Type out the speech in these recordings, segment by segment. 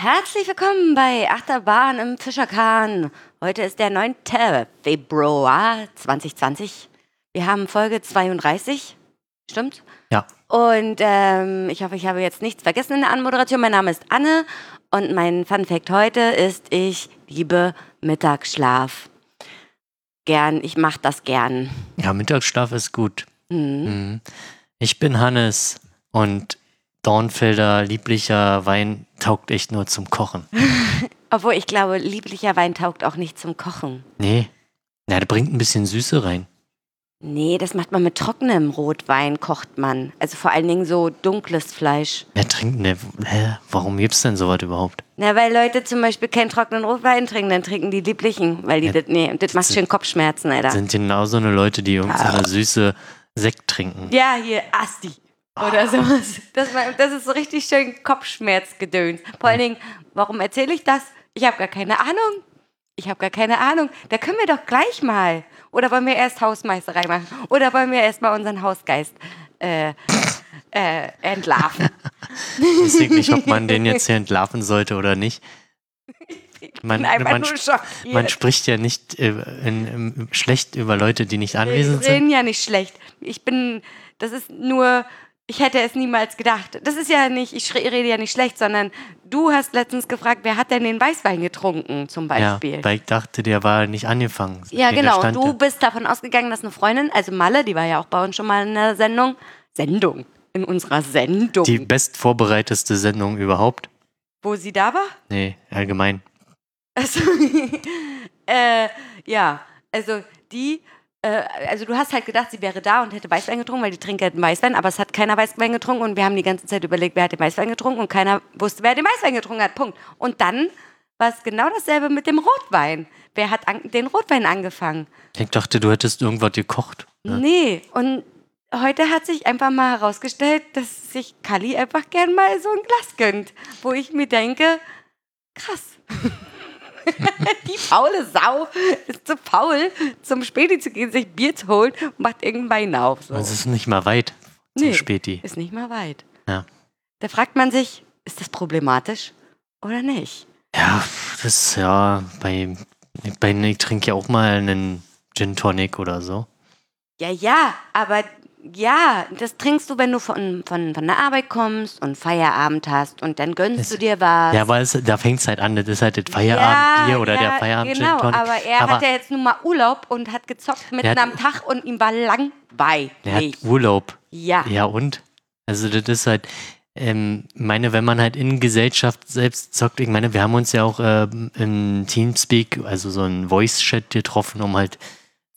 Herzlich willkommen bei Achterbahn im Fischerkahn. Heute ist der 9. Februar 2020. Wir haben Folge 32. Stimmt? Ja. Und ähm, ich hoffe, ich habe jetzt nichts vergessen in der Anmoderation. Mein Name ist Anne und mein Fun Fact heute ist, ich liebe Mittagsschlaf. Gern, ich mache das gern. Ja, Mittagsschlaf ist gut. Mhm. Mhm. Ich bin Hannes und Dornfelder lieblicher Wein taugt echt nur zum Kochen. Obwohl ich glaube, lieblicher Wein taugt auch nicht zum Kochen. Nee. Na, der bringt ein bisschen Süße rein. Nee, das macht man mit trockenem Rotwein, kocht man. Also vor allen Dingen so dunkles Fleisch. Wer trinkt denn? Hä? Warum gibt's denn sowas überhaupt? Na, weil Leute zum Beispiel keinen trockenen Rotwein trinken, dann trinken die lieblichen, weil die Ja, das, nee, das macht schön Kopfschmerzen, Alter. Sind genau so eine Leute, die irgendeine süße Sekt trinken. Ja, hier, Asti. Oder sowas. Das, das ist so richtig schön Kopfschmerzgedöns. Vor allen Dingen, warum erzähle ich das? Ich habe gar keine Ahnung. Ich habe gar keine Ahnung. Da können wir doch gleich mal. Oder wollen wir erst Hausmeisterei machen? Oder wollen wir erst mal unseren Hausgeist äh, äh, entlarven? Deswegen nicht, ob man den jetzt hier entlarven sollte oder nicht. Ich Man- man. Man spricht ja nicht äh, in, in, schlecht über Leute, die nicht anwesend Wir sind. reden ja nicht schlecht. Ich bin, das ist nur, ich hätte es niemals gedacht. Das ist ja nicht, ich rede ja nicht schlecht, sondern du hast letztens gefragt, wer hat denn den Weißwein getrunken, zum Ja, Beispiel. weil ich dachte, der war nicht angefangen. Ja, genau. Und du da. bist davon ausgegangen, dass eine Freundin, also Malle, die war ja auch bei uns schon mal in der Sendung, Sendung, in unserer Sendung, Die bestvorbereiteste Sendung überhaupt. wo sie da war? Nee, allgemein. Also, äh, ja, also die, äh, also du hast halt gedacht, sie wäre da und hätte Weißwein getrunken, weil die trinkt halt Weißwein, aber es hat keiner Weißwein getrunken und wir haben die ganze Zeit überlegt, wer hat den Weißwein getrunken und keiner wusste, wer den Weißwein getrunken hat. Punkt. Und dann war es genau dasselbe mit dem Rotwein. Wer hat den Rotwein angefangen? Ich dachte, du hättest irgendwas gekocht. Ne? Nee, und heute hat sich einfach mal herausgestellt, dass sich Kali einfach gern mal so ein Glas gönnt, wo ich mir denke, krass. Die faule Sau ist zu faul, zum Späti zu gehen, sich Bier zu holen und macht irgendeinen Wein auf. So. Es ist nicht mal weit zum Nee. Späti. Ist nicht mal weit. Ja. Da fragt man sich, ist das problematisch oder nicht? Ja, das ist ja bei, bei ich trinke ja auch mal einen Gin Tonic oder so. Ja, ja, aber ja, das trinkst du, wenn du von, von, von der Arbeit kommst und Feierabend hast und dann gönnst Es- du dir was. Ja, aber es, da fängt es halt an. Das ist halt das Feierabendbier oder der Feierabend Genau, aber er aber hat ja jetzt nun mal Urlaub und hat gezockt mitten hat- am Tag und ihm war langweilig. der hat Urlaub. Ja. Ja, und? Also das ist halt, ähm, meine, wenn man halt in Gesellschaft selbst zockt, ich meine, wir haben uns ja auch ähm, im Teamspeak, also so ein Voice-Chat getroffen, um halt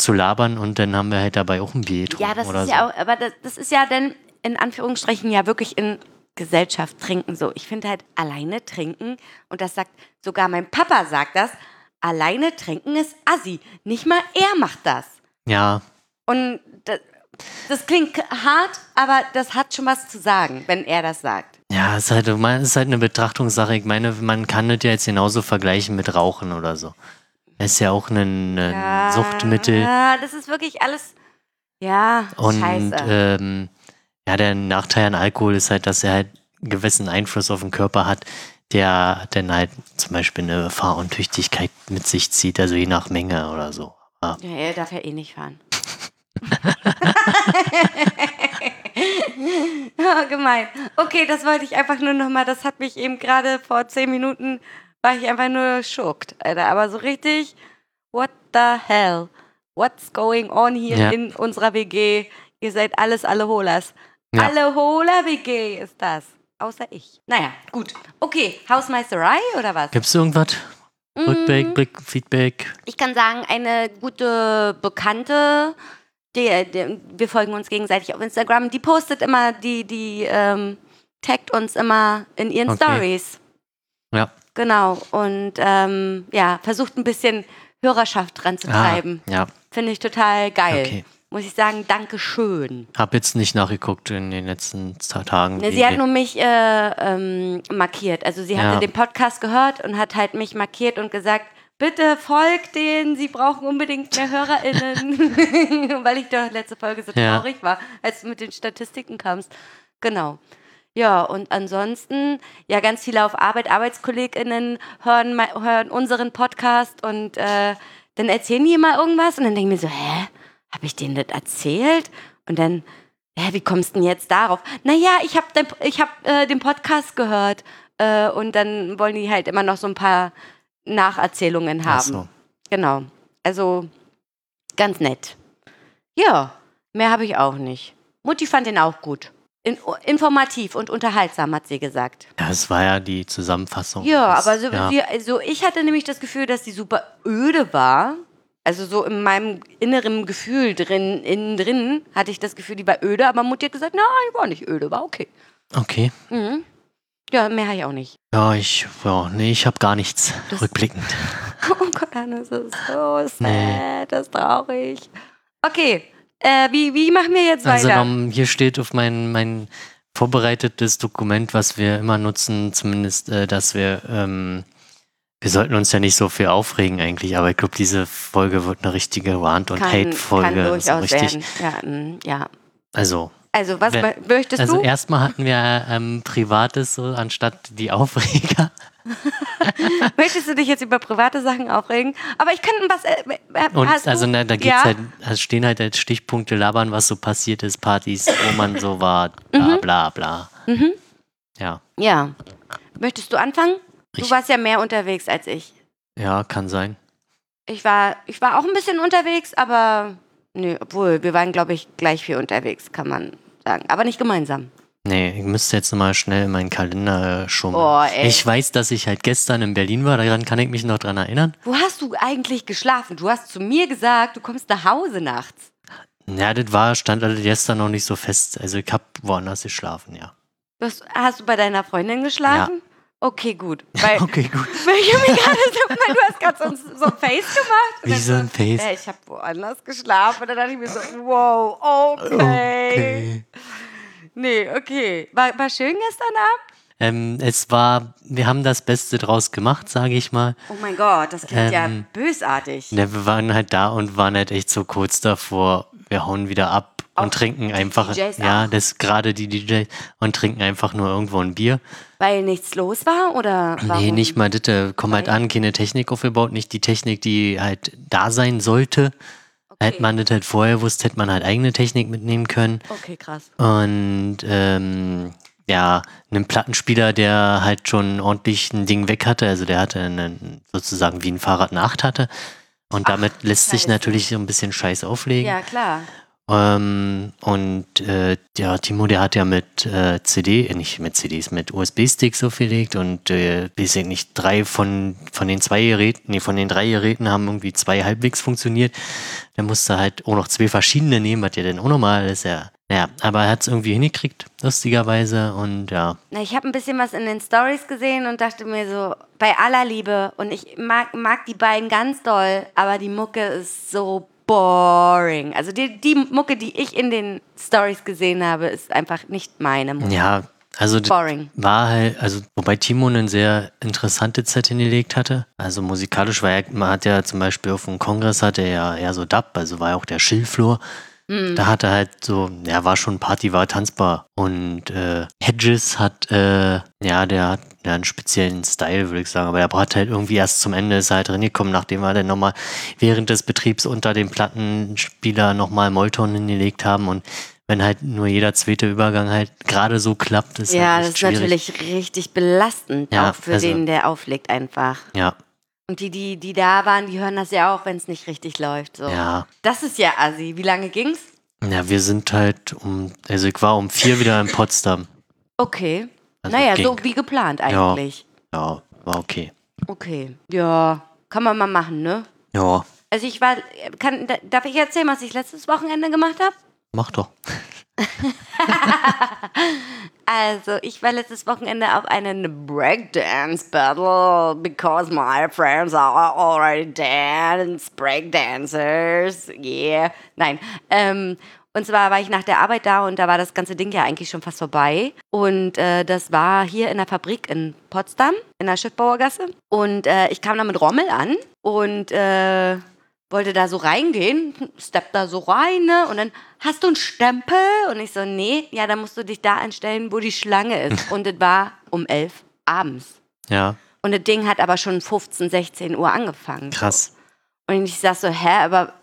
zu labern und dann haben wir halt dabei auch ein Bier getrunken Ja, das oder ist so. ja auch, aber das, das ist ja dann in Anführungsstrichen ja wirklich in Gesellschaft trinken so. Ich finde halt alleine trinken und das sagt sogar mein Papa sagt das, alleine trinken ist assi. Nicht mal er macht das. ja, Und das, das klingt hart, aber das hat schon was zu sagen, wenn er das sagt. ja, es ist halt, es ist halt eine Betrachtungssache. Ich meine, man kann das ja jetzt genauso vergleichen mit Rauchen oder so. Ist ja auch ein, ein Suchtmittel. Ja, das ist wirklich alles. Ja, Und scheiße. ähm, ja, der Nachteil an Alkohol ist halt, dass er halt einen gewissen Einfluss auf den Körper hat, der dann halt zum Beispiel eine Fahruntüchtigkeit mit sich zieht, also je nach Menge oder so. Aber ja, er darf ja eh nicht fahren. ja, gemein. Okay, das wollte ich einfach nur nochmal. Das hat mich eben gerade vor zehn Minuten, war ich einfach nur schockt, Alter. Aber so richtig, what the hell? What's going on hier Ja. in unserer WG? Ihr seid alles alle Holers. Ja. Alle Holer-WG ist das. Außer ich. Naja, gut. Okay, Hausmeisterei oder was? gibt's irgendwas? Mm. Rückblick, Blick, Feedback? Ich kann sagen, eine gute Bekannte, die, die, wir folgen uns gegenseitig auf Instagram, die postet immer, die, die ähm, taggt uns immer in ihren Okay. Stories. Ja. Genau. Und ähm, ja, versucht ein bisschen Hörerschaft dran zu Ah, treiben. ja, Finde ich total geil. okay. muss ich sagen, Dankeschön. Hab jetzt nicht nachgeguckt in den letzten zwei Tagen. Ne, sie hat nur mich äh, ähm, markiert. Also sie hatte Ja. den Podcast gehört und hat halt mich markiert und gesagt, bitte folgt denen, sie brauchen unbedingt mehr HörerInnen. Weil ich doch letzte Folge so Ja. traurig war, als du mit den Statistiken kamst. Genau. Ja, und ansonsten, ja, ganz viele auf Arbeit, ArbeitskollegInnen hören, hören unseren Podcast und äh, dann erzählen die immer irgendwas und dann denke ich mir so, hä, habe ich denen das erzählt? Und dann, hä, wie kommst du denn jetzt darauf? Naja, ich habe ich hab, äh, den Podcast gehört äh, und dann wollen die halt immer noch so ein paar Nacherzählungen haben. Ach so. Genau. Also ganz nett. Ja, mehr habe ich auch nicht. Mutti fand den auch gut. In, informativ und unterhaltsam, hat sie gesagt. Ja, es war ja die Zusammenfassung. Ja, Das- aber so, ja. wir, also ich hatte nämlich das Gefühl, dass die super öde war. Also so in meinem inneren Gefühl drin, innen drin hatte ich das Gefühl, die war öde, aber Mutti hat gesagt, nein, die war nicht öde, war okay. Okay. Mhm. Ja, mehr habe ich auch nicht. Ja, ich, ja, nee, ich habe gar nichts Das- rückblickend. Oh Gott, das ist so sad, Nee. das ist traurig. Okay, äh, wie, wie machen wir jetzt Also weiter? um, hier steht auf mein, mein vorbereitetes Dokument, was wir immer nutzen, zumindest, äh, dass wir, ähm, wir sollten uns ja nicht so viel aufregen eigentlich, aber ich glaube, diese Folge wird eine richtige Rant- und Hate-Folge. so richtig. werden. Ja, mm, ja. Also, Also, was mö- möchtest also du? erstmal hatten wir ähm, Privates so anstatt die Aufreger. Möchtest du dich jetzt über private Sachen aufregen? Aber ich kann was. Äh, äh, Und also na, da geht's ja? halt, also stehen halt als Stichpunkte labern, was so passiert ist, Partys, wo man so war, bla Mhm. bla bla. Ja, Ja. Möchtest du anfangen? Du Ich- warst ja mehr unterwegs als ich. ja, kann sein. Ich war, ich war auch ein bisschen unterwegs, aber nö, obwohl wir waren, glaube ich, gleich viel unterwegs, kann man sagen. Aber nicht gemeinsam. Nee, ich müsste jetzt mal schnell in meinen Kalender äh, schummeln. Oh, ey. Ich weiß, dass ich halt gestern in Berlin war, daran kann ich mich noch dran erinnern. Wo hast du eigentlich geschlafen? Du hast zu mir gesagt, du kommst nach Hause nachts. Ja, das war, stand halt gestern noch nicht so fest. Also ich hab woanders geschlafen, ja. Du hast, du bei deiner Freundin geschlafen? Okay, gut. Weil, Okay, gut. weil ich hab mir gerade so, weil du hast gerade so, ein- so ein Face gemacht. Wie so ein Face. Äh, ich habe woanders geschlafen. Und dann dachte ich mir so, wow, okay. Nee, okay. War, war schön gestern Abend? Ähm, es war, wir haben das Beste draus gemacht, sage ich mal. Oh mein Gott, das klingt ja Ähm, bösartig. Ja, wir waren halt da und waren halt echt so kurz davor, wir hauen wieder ab Auch und trinken einfach. DJs ja, auch? das gerade die DJs und trinken einfach nur irgendwo ein Bier. Weil nichts los war oder warum? Nee, nicht mal äh, Komm halt Okay. an, keine Technik aufgebaut, nicht die Technik, die halt da sein sollte. Hätte man das halt vorher gewusst, hätte man halt eigene Technik mitnehmen können. Okay, krass. Und ähm, ja, einen Plattenspieler, der halt schon ordentlich ein Ding weg hatte, also der hatte einen, sozusagen wie ein Fahrrad eine 8 hatte. Und damit lässt sich natürlich so ein bisschen Scheiß auflegen. Ja, klar. Ähm, und äh, ja, Timo, der hat ja mit äh, CD, äh, nicht mit CDs, mit USB-Sticks aufgelegt und äh, ich nicht, drei von, von den zwei Geräten, nee, von den drei Geräten haben irgendwie zwei halbwegs funktioniert. Der musste halt auch noch zwei verschiedene nehmen, was ja dann auch nochmal ist, ja. Ja, aber er hat es irgendwie hingekriegt, lustigerweise. Und ja, Na, ich habe ein bisschen was in den Stories gesehen und dachte mir so, bei aller Liebe, und ich mag, mag die beiden ganz doll, aber die Mucke ist so boring. Also die, die Mucke, die ich in den Stories gesehen habe, ist einfach nicht meine Mucke. ja, also Boring. war halt, also wobei Timo eine sehr interessante Zeit hingelegt hatte. Also musikalisch war er, man hat ja zum Beispiel auf dem Kongress hatte er ja eher so Dub, also war ja auch der Schillflur. Da hat er halt so, ja, war schon Party, war tanzbar. Und äh, Hedges hat, äh, ja, der hat ja, einen speziellen Style, würde ich sagen. Aber der hat halt irgendwie erst zum Ende ist halt reingekommen, nachdem wir dann nochmal während des Betriebs unter dem Plattenspieler nochmal Molton hingelegt haben. Und wenn halt nur jeder zweite Übergang halt gerade so klappt, ist Ja, halt das ist schwierig. natürlich richtig belastend, Ja, auch für also- den, der auflegt einfach. Ja, Und die, die, die da waren, die hören das ja auch, wenn es nicht richtig läuft. So. ja. Das ist ja assi. Wie lange ging's? Ja, wir sind halt um, also ich war um vier wieder in Potsdam. Okay. Also naja, ging. so wie geplant eigentlich. Ja, war okay. Okay. Ja, kann man mal machen, ne? Ja, Also ich war, kann, da- darf ich erzählen, was ich letztes Wochenende gemacht habe? Mach doch. Also, ich war letztes Wochenende auf einen Breakdance Battle because my friends are already dance Breakdancers. Yeah. Nein. Ähm, und zwar war ich nach der Arbeit da und da war das ganze Ding ja eigentlich schon fast vorbei. Und äh, das war hier in der Fabrik in Potsdam, in der Schiffbauergasse. Und äh, ich kam da mit Rommel an und äh, wollte da so reingehen, stepp da so rein, ne? Und dann, hast du einen Stempel? Und ich so, nee, ja, dann musst du dich da einstellen, wo die Schlange ist. Und es war um elf abends. Ja, Und das Ding hat aber schon 15, 16 Uhr angefangen. krass. Und ich sag so, hä, aber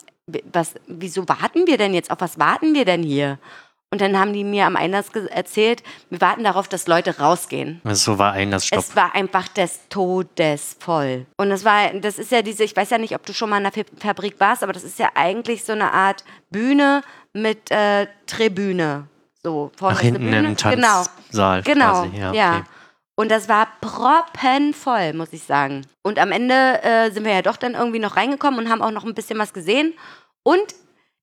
was, wieso warten wir denn jetzt? Auf was warten wir denn hier? Und dann haben die mir am Einlass erzählt, wir warten darauf, dass Leute rausgehen. Also so war Einlassstopp. Es war einfach des Todes voll. Und das war, das ist ja diese, ich weiß ja nicht, ob du schon mal in der Fa- Fabrik warst, aber das ist ja eigentlich so eine Art Bühne mit äh, Tribüne. So, vorne eine hinten Bühne. im Genau. Tanzsaal Genau, quasi. Ja, ja. okay. Und das war proppenvoll, muss ich sagen. Und am Ende äh, sind wir ja doch dann irgendwie noch reingekommen und haben auch noch ein bisschen was gesehen. Und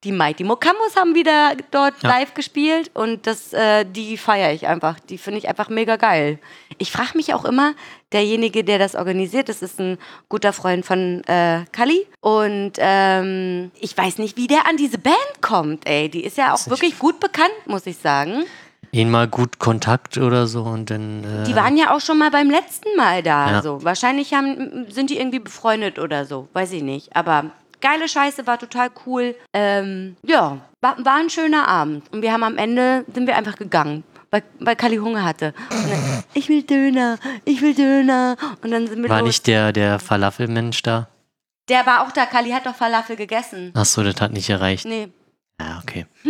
die Mighty Mokambos haben wieder dort Ja. live gespielt und das, äh, die feiere ich einfach. Die finde ich einfach mega geil. Ich frage mich auch immer, derjenige, der das organisiert, das ist ein guter Freund von äh, Kali. Und ähm, ich weiß nicht, wie der an diese Band kommt, ey. Die ist ja auch nicht. wirklich gut bekannt, muss ich sagen. Ihnen mal gut Kontakt oder so und dann. Äh, Die waren ja auch schon mal beim letzten Mal da. Ja. So. Wahrscheinlich haben, sind die irgendwie befreundet oder so. Weiß ich nicht. Aber geile Scheiße, war total cool. Ähm, ja, war, war ein schöner Abend. Und wir haben am Ende, sind wir einfach gegangen. Weil, weil Kali Hunger hatte. Dann, ich will Döner, ich will Döner. Und dann sind wir war los. nicht der, der Falafelmensch da? Der war auch da. Kali hat doch Falafel gegessen. Achso, das hat nicht erreicht. Nee. Ja, okay.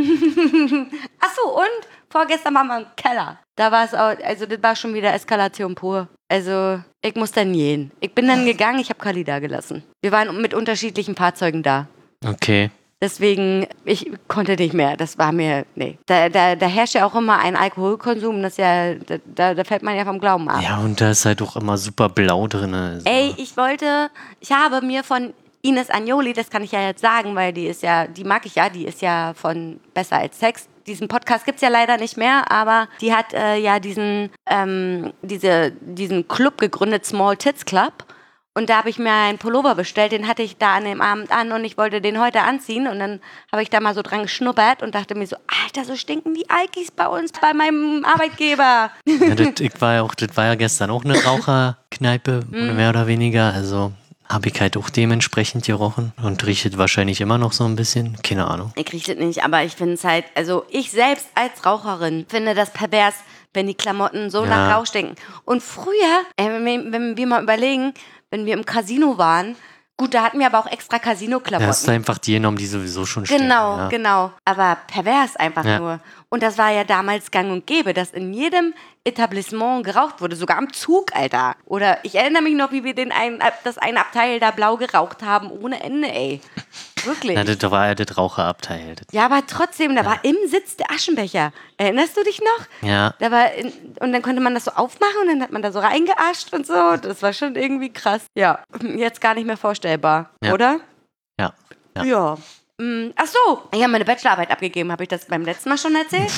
Achso, und vorgestern waren wir im Keller. Da war es auch, also das war schon wieder Eskalation pur. Also, ich muss dann gehen. Ich bin dann gegangen, ich habe Kali da gelassen. Wir waren mit unterschiedlichen Fahrzeugen da. Okay. Deswegen, ich konnte nicht mehr. Das war mir, nee. Da, da, da herrscht ja auch immer ein Alkoholkonsum, das ja, da- da, da fällt man ja vom Glauben ab. Ja, und da ist halt auch immer super blau drin. Also. Ey, ich wollte, ich habe mir von Ines Agnoli, das kann ich ja jetzt sagen, weil die ist ja, die mag ich ja, die ist ja von Besser als Sex. Diesen Podcast gibt's ja leider nicht mehr, aber die hat äh, ja diesen, ähm, diese, diesen Club gegründet, Small Tits Club. Und da habe ich mir einen Pullover bestellt, den hatte ich da an dem Abend an und ich wollte den heute anziehen. Und dann habe ich da mal so dran geschnuppert und dachte mir so, Alter, so stinken die Alkis bei uns, bei meinem Arbeitgeber. Ja, das, ich war ja auch, das war ja gestern auch eine Raucherkneipe, Mhm. mehr oder weniger. Also habe ich halt auch dementsprechend gerochen und riecht wahrscheinlich immer noch so ein bisschen. Keine Ahnung. Ich kriege das nicht, aber ich finde es halt, also ich selbst als Raucherin finde das pervers, wenn die Klamotten so Ja. nach Rauch stinken. Und früher, äh, wenn, wir, wenn wir mal überlegen, wenn wir im Casino waren, gut, da hatten wir aber auch extra Da hast du Casino-Klamotten. einfach die genommen, die sowieso schon stinken. Genau, ja. genau. Aber pervers einfach Ja. nur. Und das war ja damals gang und gäbe, dass in jedem Etablissement geraucht wurde, sogar am Zug, Alter. Oder ich erinnere mich noch, wie wir den einen, das eine Abteil da blau geraucht haben, ohne Ende, ey. Wirklich. Na, das war ja das Raucherabteil. Das, Ja, aber trotzdem, da war im Sitz der Aschenbecher. Erinnerst du dich noch? ja, Da war in, und dann konnte man das so aufmachen und dann hat man da so reingeascht und so. Das war schon irgendwie krass. Ja, jetzt gar nicht mehr vorstellbar, Ja. oder? ja. Ja. Ja. Mm, Ach so, ich habe meine Bachelorarbeit abgegeben. Habe ich das beim letzten Mal schon erzählt?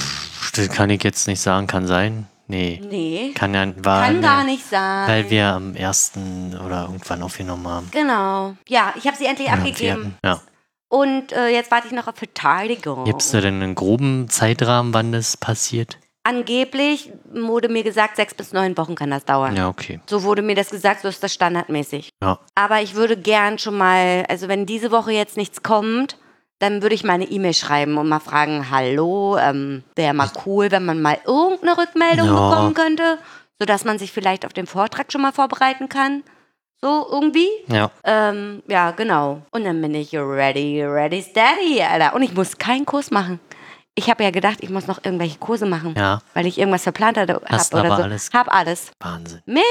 Das kann ich jetzt nicht sagen, kann sein. Nee. Nee. Kann ja, war Kann ne, gar nicht sein. Weil wir am ersten oder irgendwann aufgenommen haben. Genau. Ja, ich habe sie endlich Ja, abgegeben. Ja. Und äh, jetzt warte ich noch auf Verteidigung. Gibt es da denn einen groben Zeitrahmen, wann das passiert? Angeblich wurde mir gesagt, sechs bis neun Wochen kann das dauern. Ja, okay. So wurde mir das gesagt, so ist das standardmäßig. Ja. Aber ich würde gern schon mal, also wenn diese Woche jetzt nichts kommt, dann würde ich mal eine E-Mail schreiben und mal fragen, hallo, ähm, wäre mal cool, wenn man mal irgendeine Rückmeldung Ja. bekommen könnte, sodass man sich vielleicht auf den Vortrag schon mal vorbereiten kann. So irgendwie. Ja. Ähm, ja, genau. Und dann bin ich ready, ready, steady, Alter. Und ich muss keinen Kurs machen. Ich habe ja gedacht, ich muss noch irgendwelche Kurse machen, Ja. weil ich irgendwas verplant hatte, Hast hab oder so. alles. Hab alles. Wahnsinn. Mega,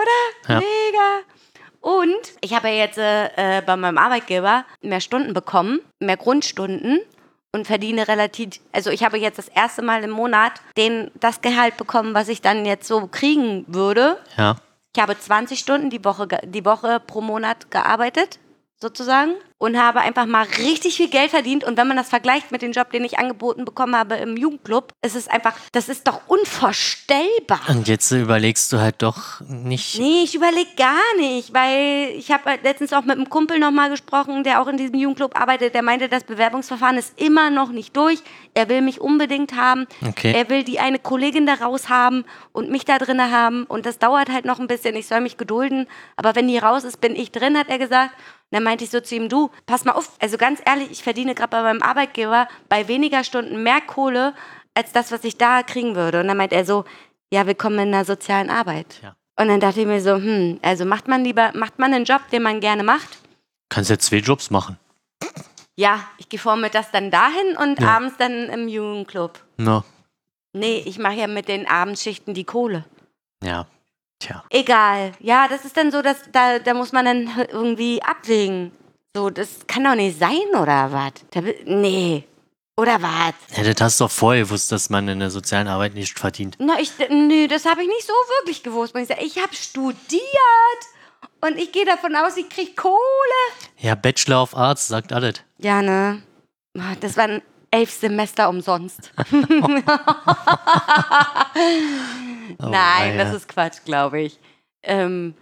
oder? Ja. Mega. Und ich habe ja jetzt äh, bei meinem Arbeitgeber mehr Stunden bekommen, mehr Grundstunden und verdiene relativ, also ich habe jetzt das erste Mal im Monat den, das Gehalt bekommen, was ich dann jetzt so kriegen würde. Ja. Ich habe 20 Stunden die Woche, die Woche pro Monat gearbeitet. Sozusagen und habe einfach mal richtig viel Geld verdient. Und wenn man das vergleicht mit dem Job, den ich angeboten bekommen habe im Jugendclub, ist es einfach, das ist doch unvorstellbar. Und jetzt überlegst du halt doch nicht. Nee, ich überlege gar nicht, weil ich habe halt letztens auch mit einem Kumpel nochmal gesprochen, der auch in diesem Jugendclub arbeitet, der meinte, das Bewerbungsverfahren ist immer noch nicht durch. Er will mich unbedingt haben. Okay. Er will die eine Kollegin da raus haben und mich da drin haben. Und das dauert halt noch ein bisschen. Ich soll mich gedulden. Aber wenn die raus ist, bin ich drin, hat er gesagt. Und dann meinte ich so zu ihm, du, pass mal auf, also ganz ehrlich, ich verdiene gerade bei meinem Arbeitgeber bei weniger Stunden mehr Kohle als das, was ich da kriegen würde. Und dann meint er so, ja, willkommen in der sozialen Arbeit. Ja. Und dann dachte ich mir so, hm, also macht man lieber, macht man einen Job, den man gerne macht? Kannst jetzt zwei Jobs machen. Ja, ich gehe vormittags dann dahin und Ja. abends dann im Jugendclub. No. Nee, ich mache ja mit den Abendschichten die Kohle. Ja. Tja. Egal. Ja, das ist dann so, dass da, da muss man dann irgendwie abwägen. So, das kann doch nicht sein, oder was? Nee. Oder was? Ja, das hast du doch vorher gewusst, dass man in der sozialen Arbeit nicht verdient. Na, ich, nee, das habe ich nicht so wirklich gewusst. Ich habe studiert und ich gehe davon aus, ich kriege Kohle. Ja, Bachelor of Arts sagt alles. Ja, ne? Ah, Das waren elf Semester umsonst. Oh, Nein, weia. das ist Quatsch, glaube ich. Ähm,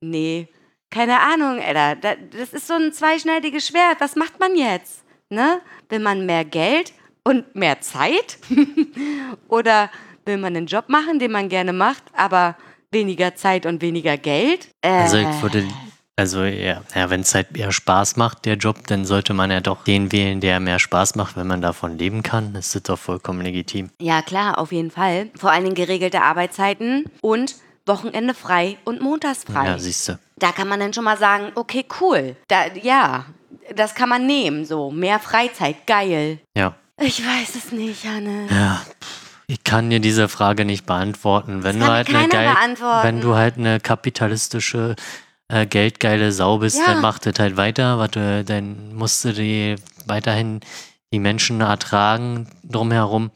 nee, keine Ahnung, Alter. Da- Das ist so ein zweischneidiges Schwert. Was macht man jetzt? Ne? Will man mehr Geld und mehr Zeit? Oder will man einen Job machen, den man gerne macht, aber weniger Zeit und weniger Geld? Äh, Also ich würde, also ja, ja wenn es halt eher Spaß macht, der Job, dann sollte man ja doch den wählen, der mehr Spaß macht, wenn man davon leben kann. Das ist doch vollkommen legitim. Ja, klar, auf jeden Fall. Vor allen Dingen geregelte Arbeitszeiten und Wochenende frei und montags frei. Ja, siehst du. da kann man dann schon mal sagen, okay, cool. Da, ja, das kann man nehmen, so. Mehr Freizeit, geil. Ja. Ich weiß es nicht, Hanne. Ja. Ich kann dir diese Frage nicht beantworten. Wenn du kann halt eine geil, beantworten. wenn du halt eine kapitalistische äh, geldgeile Sau bist, Ja. dann mach das halt weiter. Was du, dann musst du die weiterhin die Menschen ertragen drumherum.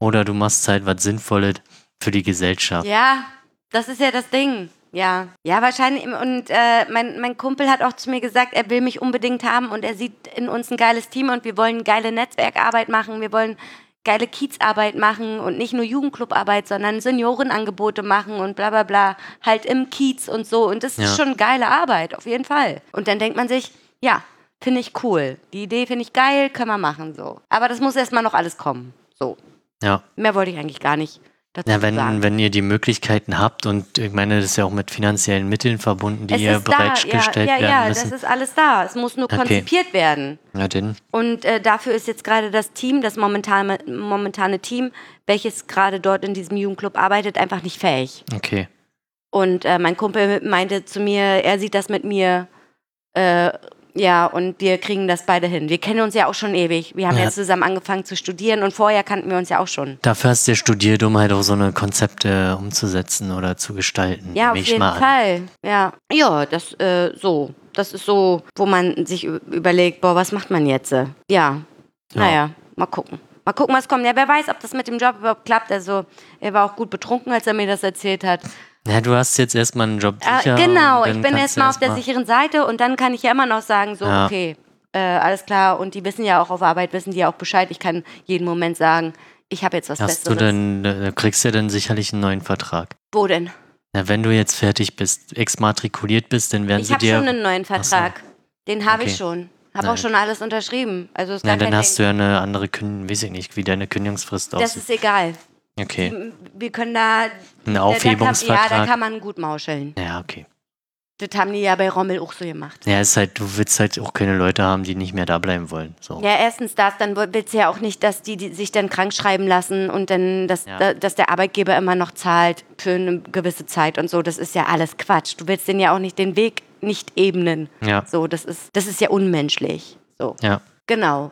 Oder du machst halt was Sinnvolles für die Gesellschaft. Ja, das ist ja das Ding. Ja, ja, wahrscheinlich. Und äh, mein, mein Kumpel hat auch zu mir gesagt, er will mich unbedingt haben und er sieht in uns ein geiles Team und wir wollen geile Netzwerkarbeit machen. Wir wollen geile Kiezarbeit machen und nicht nur Jugendclubarbeit, sondern Seniorenangebote machen und bla bla bla. Halt im Kiez und so. Und das Ja. ist schon geile Arbeit, auf jeden Fall. Und dann denkt man sich, ja, finde ich cool. Die Idee finde ich geil, können wir machen so. Aber das muss erstmal noch alles kommen. So. Ja. Mehr wollte ich eigentlich gar nicht dazu Ja, wenn, sagen. wenn ihr die Möglichkeiten habt und ich meine, das ist ja auch mit finanziellen Mitteln verbunden, die es ihr ist da, bereitgestellt ja, ja, werden ja, müssen. das ist alles da. Es muss nur Okay. konzipiert werden. ja, denn, Und äh, dafür ist jetzt gerade das Team, das momentane, momentane Team, welches gerade dort in diesem Jugendclub arbeitet, einfach nicht fähig. okay. Und äh, mein Kumpel meinte zu mir, er sieht das mit mir, äh, ja, und wir kriegen das beide hin. Wir kennen uns ja auch schon ewig. Wir haben Ja. jetzt zusammen angefangen zu studieren und vorher kannten wir uns ja auch schon. Dafür hast du ja studiert, um halt auch so eine Konzepte umzusetzen oder zu gestalten. Ja, auf jeden mal an. Fall. Ja, ja, das äh, so. Das ist so, wo man sich überlegt, boah, was macht man jetzt? äh? Ja, naja, mal gucken. Mal gucken, was kommt. Ja, wer weiß, ob das mit dem Job überhaupt klappt. Also, er war auch gut betrunken, als er mir das erzählt hat. Ja, du hast jetzt erstmal einen Job Äh, sicher. genau, und ich bin erstmal auf der erstmal- sicheren Seite und dann kann ich ja immer noch sagen, so, Ja. okay, äh, alles klar. Und die wissen ja auch auf Arbeit, wissen die ja auch Bescheid. Ich kann jeden Moment sagen, ich habe jetzt was Hast du Besseres. denn, äh, du kriegst ja dann sicherlich einen neuen Vertrag. Wo denn? Na, wenn du jetzt fertig bist, exmatrikuliert bist, dann werden Ich sie habe dir. schon einen neuen Ach so. Vertrag. Den habe ich Okay. schon. Habe auch schon alles unterschrieben. Also ist Na, dann hast Ding. du ja eine andere Kündigung, weiß ich nicht, wie deine Kündigungsfrist Das aussieht. ist egal. Okay. Wir können da. Ein Da, da kann, Aufhebungsvertrag. ja, da kann man gut mauscheln. ja, okay. Das haben die ja bei Rommel auch so gemacht. Ja, ist halt, du willst halt auch keine Leute haben, die nicht mehr da bleiben wollen. So. Ja, erstens das, dann willst du ja auch nicht, dass die, die sich dann krank schreiben lassen und dann, dass, Ja. da, dass der Arbeitgeber immer noch zahlt für eine gewisse Zeit und so. Das ist ja alles Quatsch. Du willst denen ja auch nicht den Weg nicht ebnen. Ja. So, das ist, das ist ja unmenschlich. So. Ja. Genau.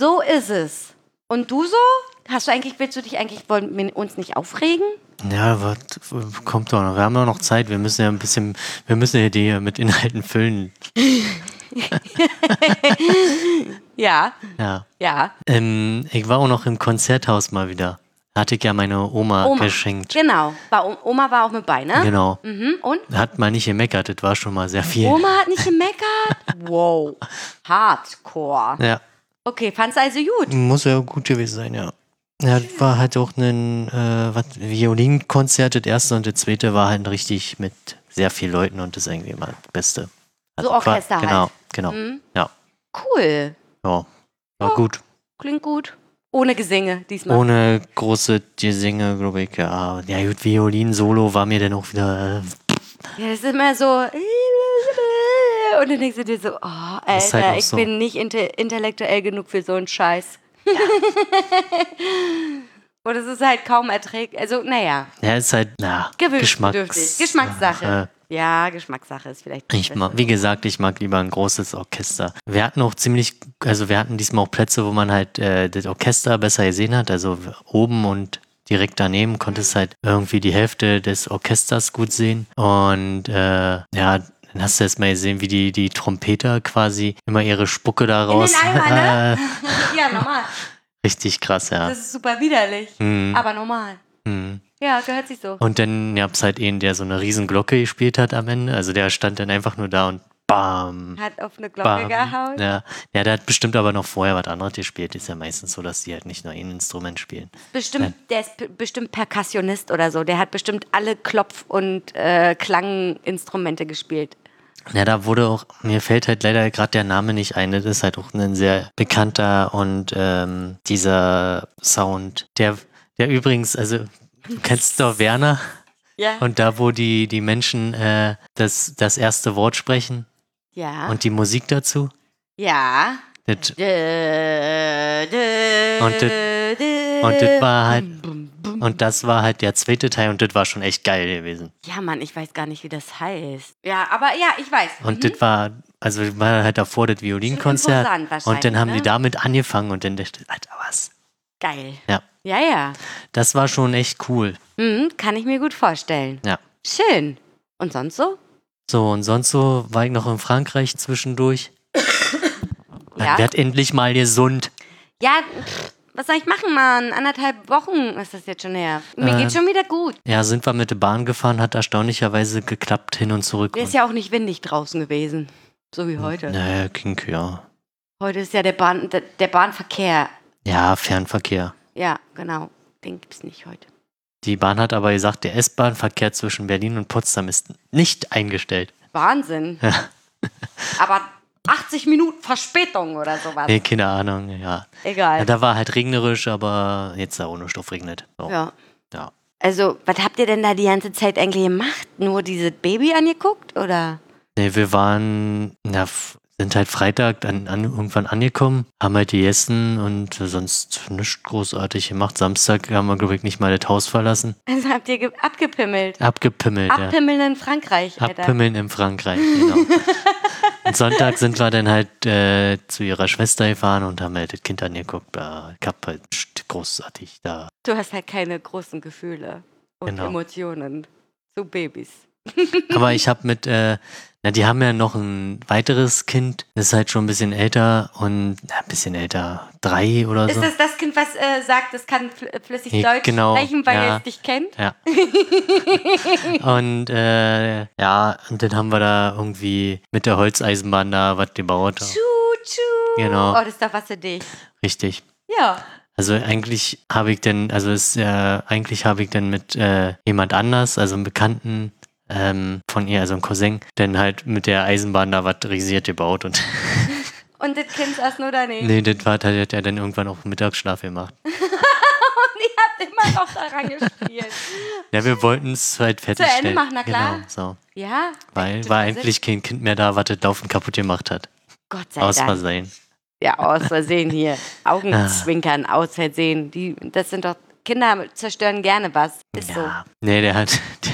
So ist es. Und du so? Hast du eigentlich, willst du dich eigentlich, wollen wir uns nicht aufregen? Ja, was kommt doch noch. Wir haben ja noch Zeit. Wir müssen ja ein bisschen, wir müssen ja die mit Inhalten füllen. Ja, Ja. ja. Ähm, ich war auch noch im Konzerthaus mal wieder. Hatte ich ja meine Oma, Oma. geschenkt. Genau. War, Oma war auch mit bei, ne? Genau. Mhm. Und? Hat mal nicht gemeckert, das war schon mal sehr viel. Oma hat nicht gemeckert? wow. Hardcore. Ja, Okay, fand's also gut? muss ja gut gewesen sein, ja. Ja, das war halt auch ein äh, was, Violinkonzert, das erste und das zweite war halt richtig mit sehr vielen Leuten und das ist irgendwie immer das Beste. So war- Orchester halt. Genau, genau. Mhm. Ja, Cool. ja. War Ja. gut. Klingt gut. Ohne Gesänge diesmal. Ohne große Gesänge, glaube ich, ja. Ja, gut, Violin-Solo war mir dann auch wieder. Äh, Ja, das ist immer so. Und dann denkst du dir so, oh, ist Alter, halt ich so. bin nicht inte intellektuell genug für so einen Scheiß. Und es ist halt kaum erträglich. Also, naja, ja, ist halt, na, gewöhnungsbedürftig. Geschmacks Geschmackssache. Ja, Geschmackssache ist vielleicht. Ich mag, wie gesagt, ich mag lieber ein großes Orchester. Wir hatten auch ziemlich, also wir hatten diesmal auch Plätze, wo man halt äh, das Orchester besser gesehen hat. Also oben und direkt daneben konntest halt irgendwie die Hälfte des Orchesters gut sehen. Und äh, ja, dann hast du jetzt mal gesehen, wie die, die Trompeter quasi immer ihre Spucke da raus. Eimer, ne? ja, normal. richtig krass, ja. Das ist super widerlich. Hm, Aber normal. hm. Ja, gehört sich so. Und dann gab es halt einen, der so eine riesen Glocke gespielt hat am Ende. Also der stand dann einfach nur da und bam. Hat auf eine Glocke Bam. gehauen. Ja. ja, der hat bestimmt aber noch vorher was anderes gespielt. Ist ja meistens so, dass die halt nicht nur ein Instrument spielen. Bestimmt, der ist bestimmt Perkussionist oder so. Der hat bestimmt alle Klopf- und äh, Klanginstrumente gespielt. Ja, da wurde auch, mir fällt halt leider gerade der Name nicht ein. Das ist halt auch ein sehr bekannter und ähm, dieser Sound, der, der übrigens, also du kennst doch Werner Ja. und da, wo die, die Menschen äh, das, das erste Wort sprechen ja. und die Musik dazu. ja. Das, Dö, dö, Und das- und das war halt- und das war halt der zweite Teil und das war schon echt geil gewesen. Ja, Mann, ich weiß gar nicht, wie das heißt. Ja, aber ja, ich weiß. Und Mhm. das war, also war halt davor das Violinkonzert. Und dann haben ne? die damit angefangen und dann dachte ich, Alter, was? Geil. Ja, Ja, ja. das war schon echt cool. Mhm, kann ich mir gut vorstellen. Ja. Schön. Und sonst so? So, und sonst so war ich noch in Frankreich zwischendurch. Ja. Dann werd endlich mal gesund. Ja, pff, was soll ich machen, Mann? Anderthalb Wochen ist das jetzt schon her. Mir Äh, geht's schon wieder gut. Ja, sind wir mit der Bahn gefahren, hat erstaunlicherweise geklappt, hin und zurück. Ist ja auch nicht windig draußen gewesen. So wie heute. Naja, ging, ja. Heute ist ja der, Bahn, der, der Bahnverkehr. Ja, Fernverkehr. Ja, genau. Den gibt's nicht heute. Die Bahn hat aber gesagt, der S-Bahn-Verkehr zwischen Berlin und Potsdam ist nicht eingestellt. Wahnsinn. Ja. Aber 80 Minuten Verspätung oder sowas. Nee, keine Ahnung, ja. Ja, Egal. da war halt regnerisch, aber jetzt da ohne Stoff regnet. So. Ja. Ja. Also, was habt ihr denn da die ganze Zeit eigentlich gemacht? Nur dieses Baby angeguckt oder? Nee, wir waren, na, sind halt Freitag an, an, irgendwann angekommen, haben halt gegessen und sonst nichts großartig gemacht. Samstag haben wir, glaube ich, nicht mal das Haus verlassen. Also habt ihr ge- abgepimmelt. Abgepimmelt, ja. Abpimmeln in Frankreich, Alter. Abpimmeln in Frankreich, genau. und Sonntag sind wir dann halt äh, zu ihrer Schwester gefahren und haben halt das Kind angeguckt. Ich hab halt großartig da. Du hast halt keine großen Gefühle und Genau. Emotionen zu Babys. Aber ich habe mit, äh, na, die haben ja noch ein weiteres Kind, das ist halt schon ein bisschen älter und na, ein bisschen älter, drei oder Ist so. das das Kind, was äh, sagt, es kann fl flüssig Ja, Deutsch genau, sprechen, weil ja. es dich kennt? Ja. und äh, ja, und dann haben wir da irgendwie mit der Holzeisenbahn da was gebaut. Tschu, tschu. Genau. Oh, das ist doch was für dich. Richtig. Ja. Also eigentlich habe ich denn, also es, äh, eigentlich habe ich dann mit äh, jemand anders, also einem Bekannten ähm, von ihr, also einem Cousin, dann halt mit der Eisenbahn da was risiert gebaut und Und das Kind saß nur daneben. nee, das war, hat er dann irgendwann auch Mittagsschlaf gemacht. Und ihr habt immer noch daran gespielt. Ja, wir wollten es halt fertigstellen. machen, na klar. Genau, so. Ja. Weil war eigentlich kein Kind mehr da, was das Laufen kaputt gemacht hat. Gott sei Aus Dank. Versehen. Ja, aus Versehen hier. Ah. Augenzwinkern, aus Versehen. Die, das sind doch, Kinder zerstören gerne was. Ist Ja. Nee, der hat, der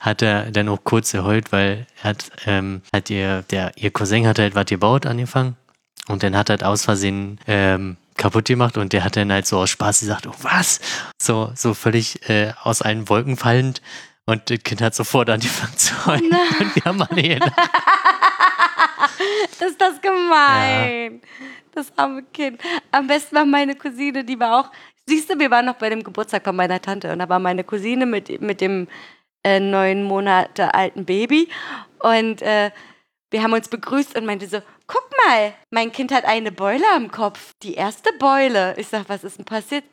hat er dann auch kurz geheult, weil hat, ähm, hat ihr, der, ihr Cousin hat halt was gebaut angefangen und dann hat er halt aus Versehen ähm, kaputt gemacht und der hat dann halt so aus Spaß gesagt, oh was? So, so völlig äh, aus allen Wolken fallend und das Kind hat sofort angefangen zu heulen und wir haben alle gelacht. so. Ist das gemein. Das arme Kind. Am besten war meine Cousine, die war auch Siehst du, wir waren noch bei dem Geburtstag von meiner Tante und da war meine Cousine mit, mit dem äh, neun Monate alten Baby und äh, wir haben uns begrüßt und meinte so, guck mal, mein Kind hat eine Beule am Kopf. Die erste Beule. Ich sag, was ist denn passiert?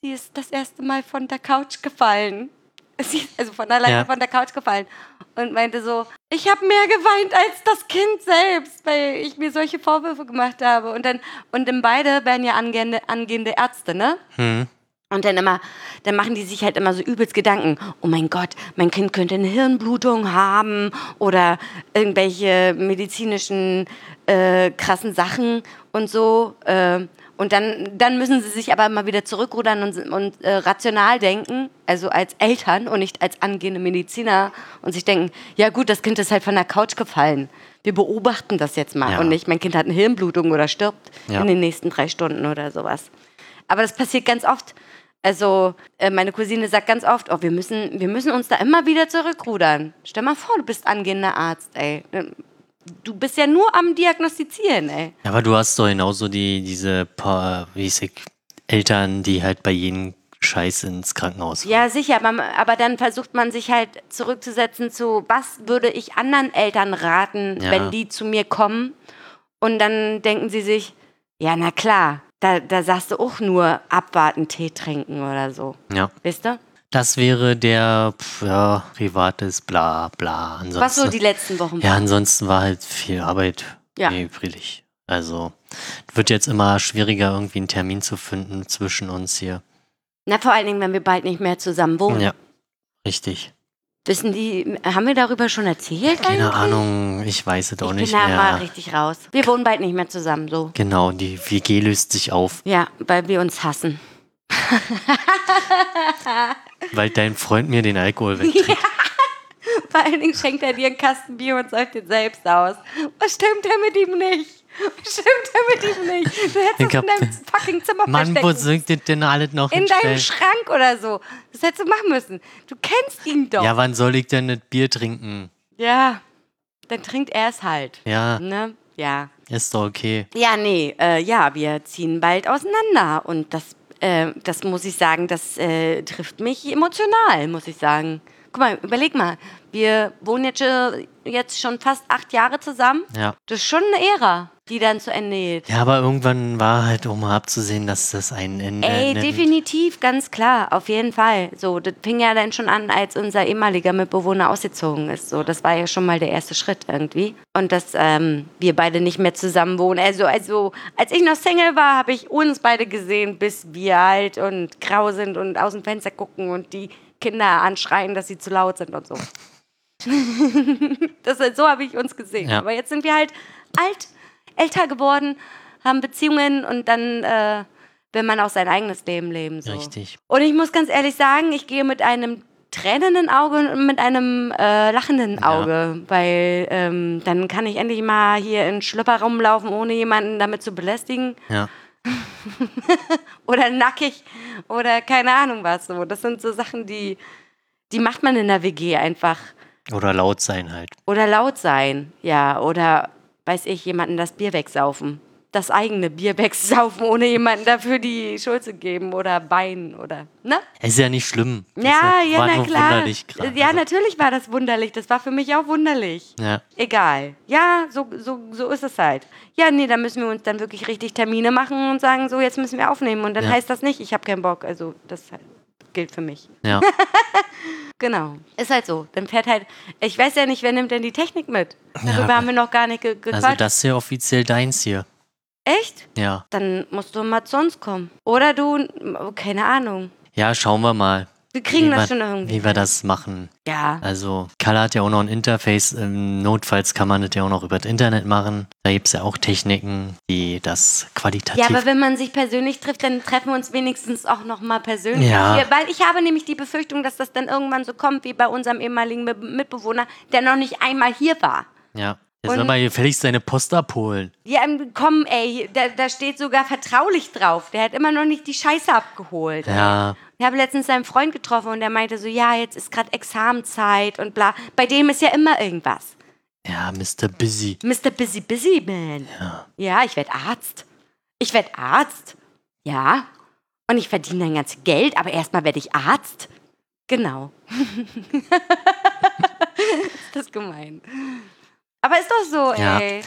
Sie ist das erste Mal von der Couch gefallen. Sie ist also von alleine Ja. von der Couch gefallen und meinte so, ich habe mehr geweint als das Kind selbst, weil ich mir solche Vorwürfe gemacht habe. Und dann, und dann beide werden ja angehende, angehende Ärzte, ne? Hm. Und dann immer, dann machen die sich halt immer so übelst Gedanken. Oh mein Gott, mein Kind könnte eine Hirnblutung haben oder irgendwelche medizinischen äh, krassen Sachen und so. Äh, und dann, dann müssen sie sich aber immer wieder zurückrudern und, und äh, rational denken, also als Eltern und nicht als angehende Mediziner und sich denken, ja gut, das Kind ist halt von der Couch gefallen. Wir beobachten das jetzt mal Ja. und nicht, mein Kind hat eine Hirnblutung oder stirbt Ja. in den nächsten drei Stunden oder sowas. Aber das passiert ganz oft. Also äh, meine Cousine sagt ganz oft, oh, wir müssen, wir müssen uns da immer wieder zurückrudern. Stell mal vor, du bist angehender Arzt, ey. Du bist ja nur am Diagnostizieren, ey. Ja, aber du hast doch genauso die, diese paar, wie ich Eltern, die halt bei jedem Scheiß ins Krankenhaus fahren. Ja, sicher, aber, aber dann versucht man sich halt zurückzusetzen zu, was würde ich anderen Eltern raten, Ja. wenn die zu mir kommen? Und dann denken sie sich, ja, na klar, da, da sagst du auch nur abwarten, Tee trinken oder so. Ja. Wisst ihr? Das wäre der, pf, ja, privates, bla, bla. Ansonsten, Was so die letzten Wochen ja, ansonsten war halt viel Arbeit Ja. übrig. Also, wird jetzt immer schwieriger, irgendwie einen Termin zu finden zwischen uns hier. Na, vor allen Dingen, wenn wir bald nicht mehr zusammen wohnen. Ja, richtig. Wissen die, haben wir darüber schon erzählt? Keine eigentlich? Ahnung, ich weiß es auch Ich nicht bin da mal mehr. richtig raus. Wir wohnen bald nicht mehr zusammen, so. Genau, die WG löst sich auf, Ja, weil wir uns hassen. weil dein Freund mir den Alkohol wegtrinkt. Vor allen Dingen schenkt er dir einen Kasten Bier und säuft den selbst aus. Was stimmt denn mit ihm nicht? Stimmt denn mit ihm nicht? Du hättest Ich es in deinem fucking Zimmer Mann, wo verstecken. singt das denn alles noch In deinem? Schrank oder so. Das hättest du machen müssen. Du kennst ihn doch. Ja, wann soll ich denn das Bier trinken? Ja. Dann trinkt er es halt. Ja, Ne? Ja. ist doch okay. Ja, nee, äh, ja, wir ziehen bald auseinander und das, äh, das muss ich sagen, das äh, trifft mich emotional, muss ich sagen. Guck mal, überleg mal, wir wohnen jetzt, schon- jetzt schon fast acht Jahre zusammen. Ja. Das ist schon eine Ära, die dann zu Ende geht. Ja, aber irgendwann war halt auch mal abzusehen, dass das ein Ende Ey, nimmt. definitiv, ganz klar, auf jeden Fall. So, das fing ja dann schon an, als unser ehemaliger Mitbewohner ausgezogen ist. So, das war ja schon mal der erste Schritt irgendwie. Und dass ähm, wir beide nicht mehr zusammen wohnen. Also, also, als ich noch Single war, habe ich uns beide gesehen, bis wir alt und grau sind und aus dem Fenster gucken und die Kinder anschreien, dass sie zu laut sind und so. das, so habe ich uns gesehen. Ja. Aber jetzt sind wir halt alt, älter geworden, haben Beziehungen und dann äh, will man auch sein eigenes Leben leben. So. Richtig. Und ich muss ganz ehrlich sagen, ich gehe mit einem tränenden Auge und mit einem äh, lachenden Auge, weil ähm, dann kann ich endlich mal hier in Schlüpper rumlaufen, ohne jemanden damit zu belästigen Ja. oder nackig oder keine Ahnung was. So. Das sind so Sachen, die, die macht man in der WG einfach. Oder laut sein halt. Oder laut sein, ja. Oder, weiß ich, jemanden das Bier wegsaufen. Das eigene Bier wegsaufen, ohne jemanden dafür die Schuld zu geben oder weinen oder, ne? Ist ja nicht schlimm. Das Ja, ja, na klar. Ja, natürlich war das wunderlich. Das war für mich auch wunderlich. Ja. Egal. Ja, so, so, so ist es halt. Ja, nee, da müssen wir uns dann wirklich richtig Termine machen und sagen, so, jetzt müssen wir aufnehmen. Und dann Ja. heißt das nicht, ich habe keinen Bock. Also, das halt gilt für mich. ja. Genau. Ist halt so. Dann fährt halt, ich weiß ja nicht, wer nimmt denn die Technik mit? Darüber aber- haben wir noch gar nicht ge gequatscht. Also das ist ja offiziell deins hier. Echt? Ja. Dann musst du mal zu uns kommen. Oder du, keine Ahnung. Ja, schauen wir mal. Wir kriegen wie das wir, schon irgendwie. Wie wir das machen. Ja. Also, Kalle hat ja auch noch ein Interface. Ähm, notfalls kann man das ja auch noch über das Internet machen. Da gibt es ja auch Techniken, die das qualitativ. Ja, aber wenn man sich persönlich trifft, dann treffen wir uns wenigstens auch noch mal persönlich. Ja. Hier, weil ich habe nämlich die Befürchtung, dass das dann irgendwann so kommt wie bei unserem ehemaligen Mit- Mitbewohner, der noch nicht einmal hier war. ja. Und- soll mal gefälligst seine Post abholen. Ja, ähm, komm, ey, da, da steht sogar vertraulich drauf. Der hat immer noch nicht die Scheiße abgeholt. Ja. Ich habe letztens seinen Freund getroffen und der meinte so, ja, jetzt ist gerade Examenzeit und bla. Bei dem ist ja immer irgendwas. Ja, Mr. Busy. Mr. Busy Busy Man. Ja. Ja, ich werde Arzt. Ich werde Arzt. Ja. Und ich verdiene dann ganz Geld, aber erstmal werde ich Arzt. Genau. das ist gemein. Aber ist doch so, Ja. ey.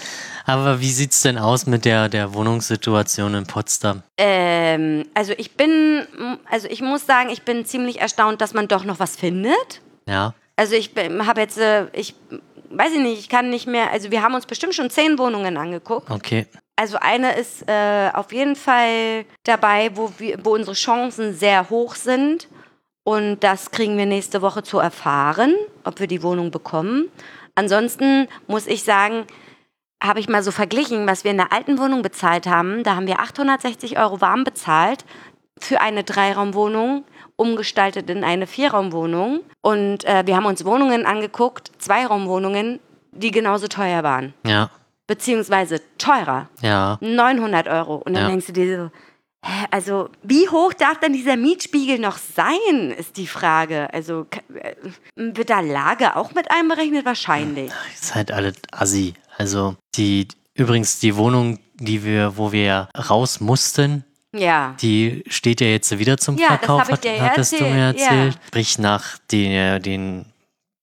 Aber wie sieht's denn aus mit der, der Wohnungssituation in Potsdam? Ähm, also ich bin, also ich muss sagen, ich bin ziemlich erstaunt, dass man doch noch was findet. Ja, Also ich habe jetzt, äh, ich weiß ich nicht, ich kann nicht mehr, also wir haben uns bestimmt schon zehn Wohnungen angeguckt. okay. Also eine ist äh, auf jeden Fall dabei, wo, wir, wo unsere Chancen sehr hoch sind. Und das kriegen wir nächste Woche zu erfahren, ob wir die Wohnung bekommen. Ansonsten muss ich sagen, habe ich mal so verglichen, was wir in der alten Wohnung bezahlt haben. Da haben wir 860 Euro warm bezahlt für eine Dreiraumwohnung, umgestaltet in eine Vierraumwohnung. Und äh, wir haben uns Wohnungen angeguckt, Zweiraumwohnungen, die genauso teuer waren. Ja, Beziehungsweise teurer. ja. 900 Euro. Und dann Ja. denkst du dir so, also wie hoch darf denn dieser Mietspiegel noch sein, ist die Frage. Also äh, wird da Lage auch mit einberechnet? Wahrscheinlich. Ist halt alles assi. Also die, übrigens die Wohnung, die wir, wo wir raus mussten, Ja. die steht ja jetzt wieder zum Ja, das Verkauf, hab ich dir hattest du mir erzählt, ja. erzählt. Sprich nach den, den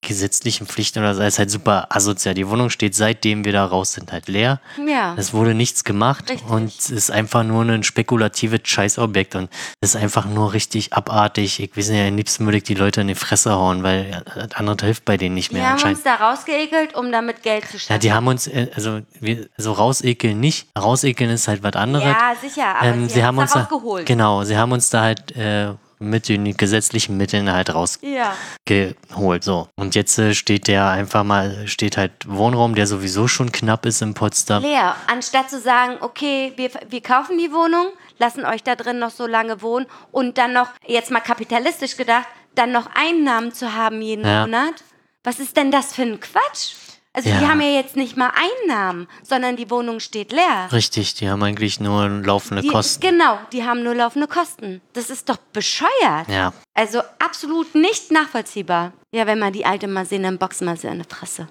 gesetzlichen Pflichten oder so, ist halt super asozial. Die Wohnung steht seitdem wir da raus sind halt leer. Ja. Es wurde nichts gemacht Richtig. und es ist einfach nur ein spekulatives Scheißobjekt und es ist einfach nur richtig abartig. Ich weiß nicht, am liebsten würde ich die Leute in die Fresse hauen, weil ja, das andere hilft bei denen nicht Wir mehr haben anscheinend. uns da rausgeekelt, um damit Geld zu schaffen. Ja, die haben uns, äh, also, wir, also rausekeln nicht. Rausekeln ist halt was anderes. Ja, sicher, aber Ähm, sie, haben haben uns da genau, sie haben uns da halt äh, mit den gesetzlichen Mitteln halt rausgeholt. So. Und jetzt äh, steht der einfach mal, steht halt Wohnraum, der sowieso schon knapp ist in Potsdam. Leer. Anstatt zu sagen, okay, wir, wir kaufen die Wohnung, lassen euch da drin noch so lange wohnen und dann noch, jetzt mal kapitalistisch gedacht, dann noch Einnahmen zu haben jeden Ja. Monat. Was ist denn das für ein Quatsch? Also die Ja. haben ja jetzt nicht mal Einnahmen, sondern die Wohnung steht leer. Richtig, die haben eigentlich nur laufende Die, Kosten. Genau, die haben nur laufende Kosten. Das ist doch bescheuert. Ja, Also absolut nicht nachvollziehbar. Ja, wenn man die Alte mal sehen, dann boxen wir sie in die Fresse.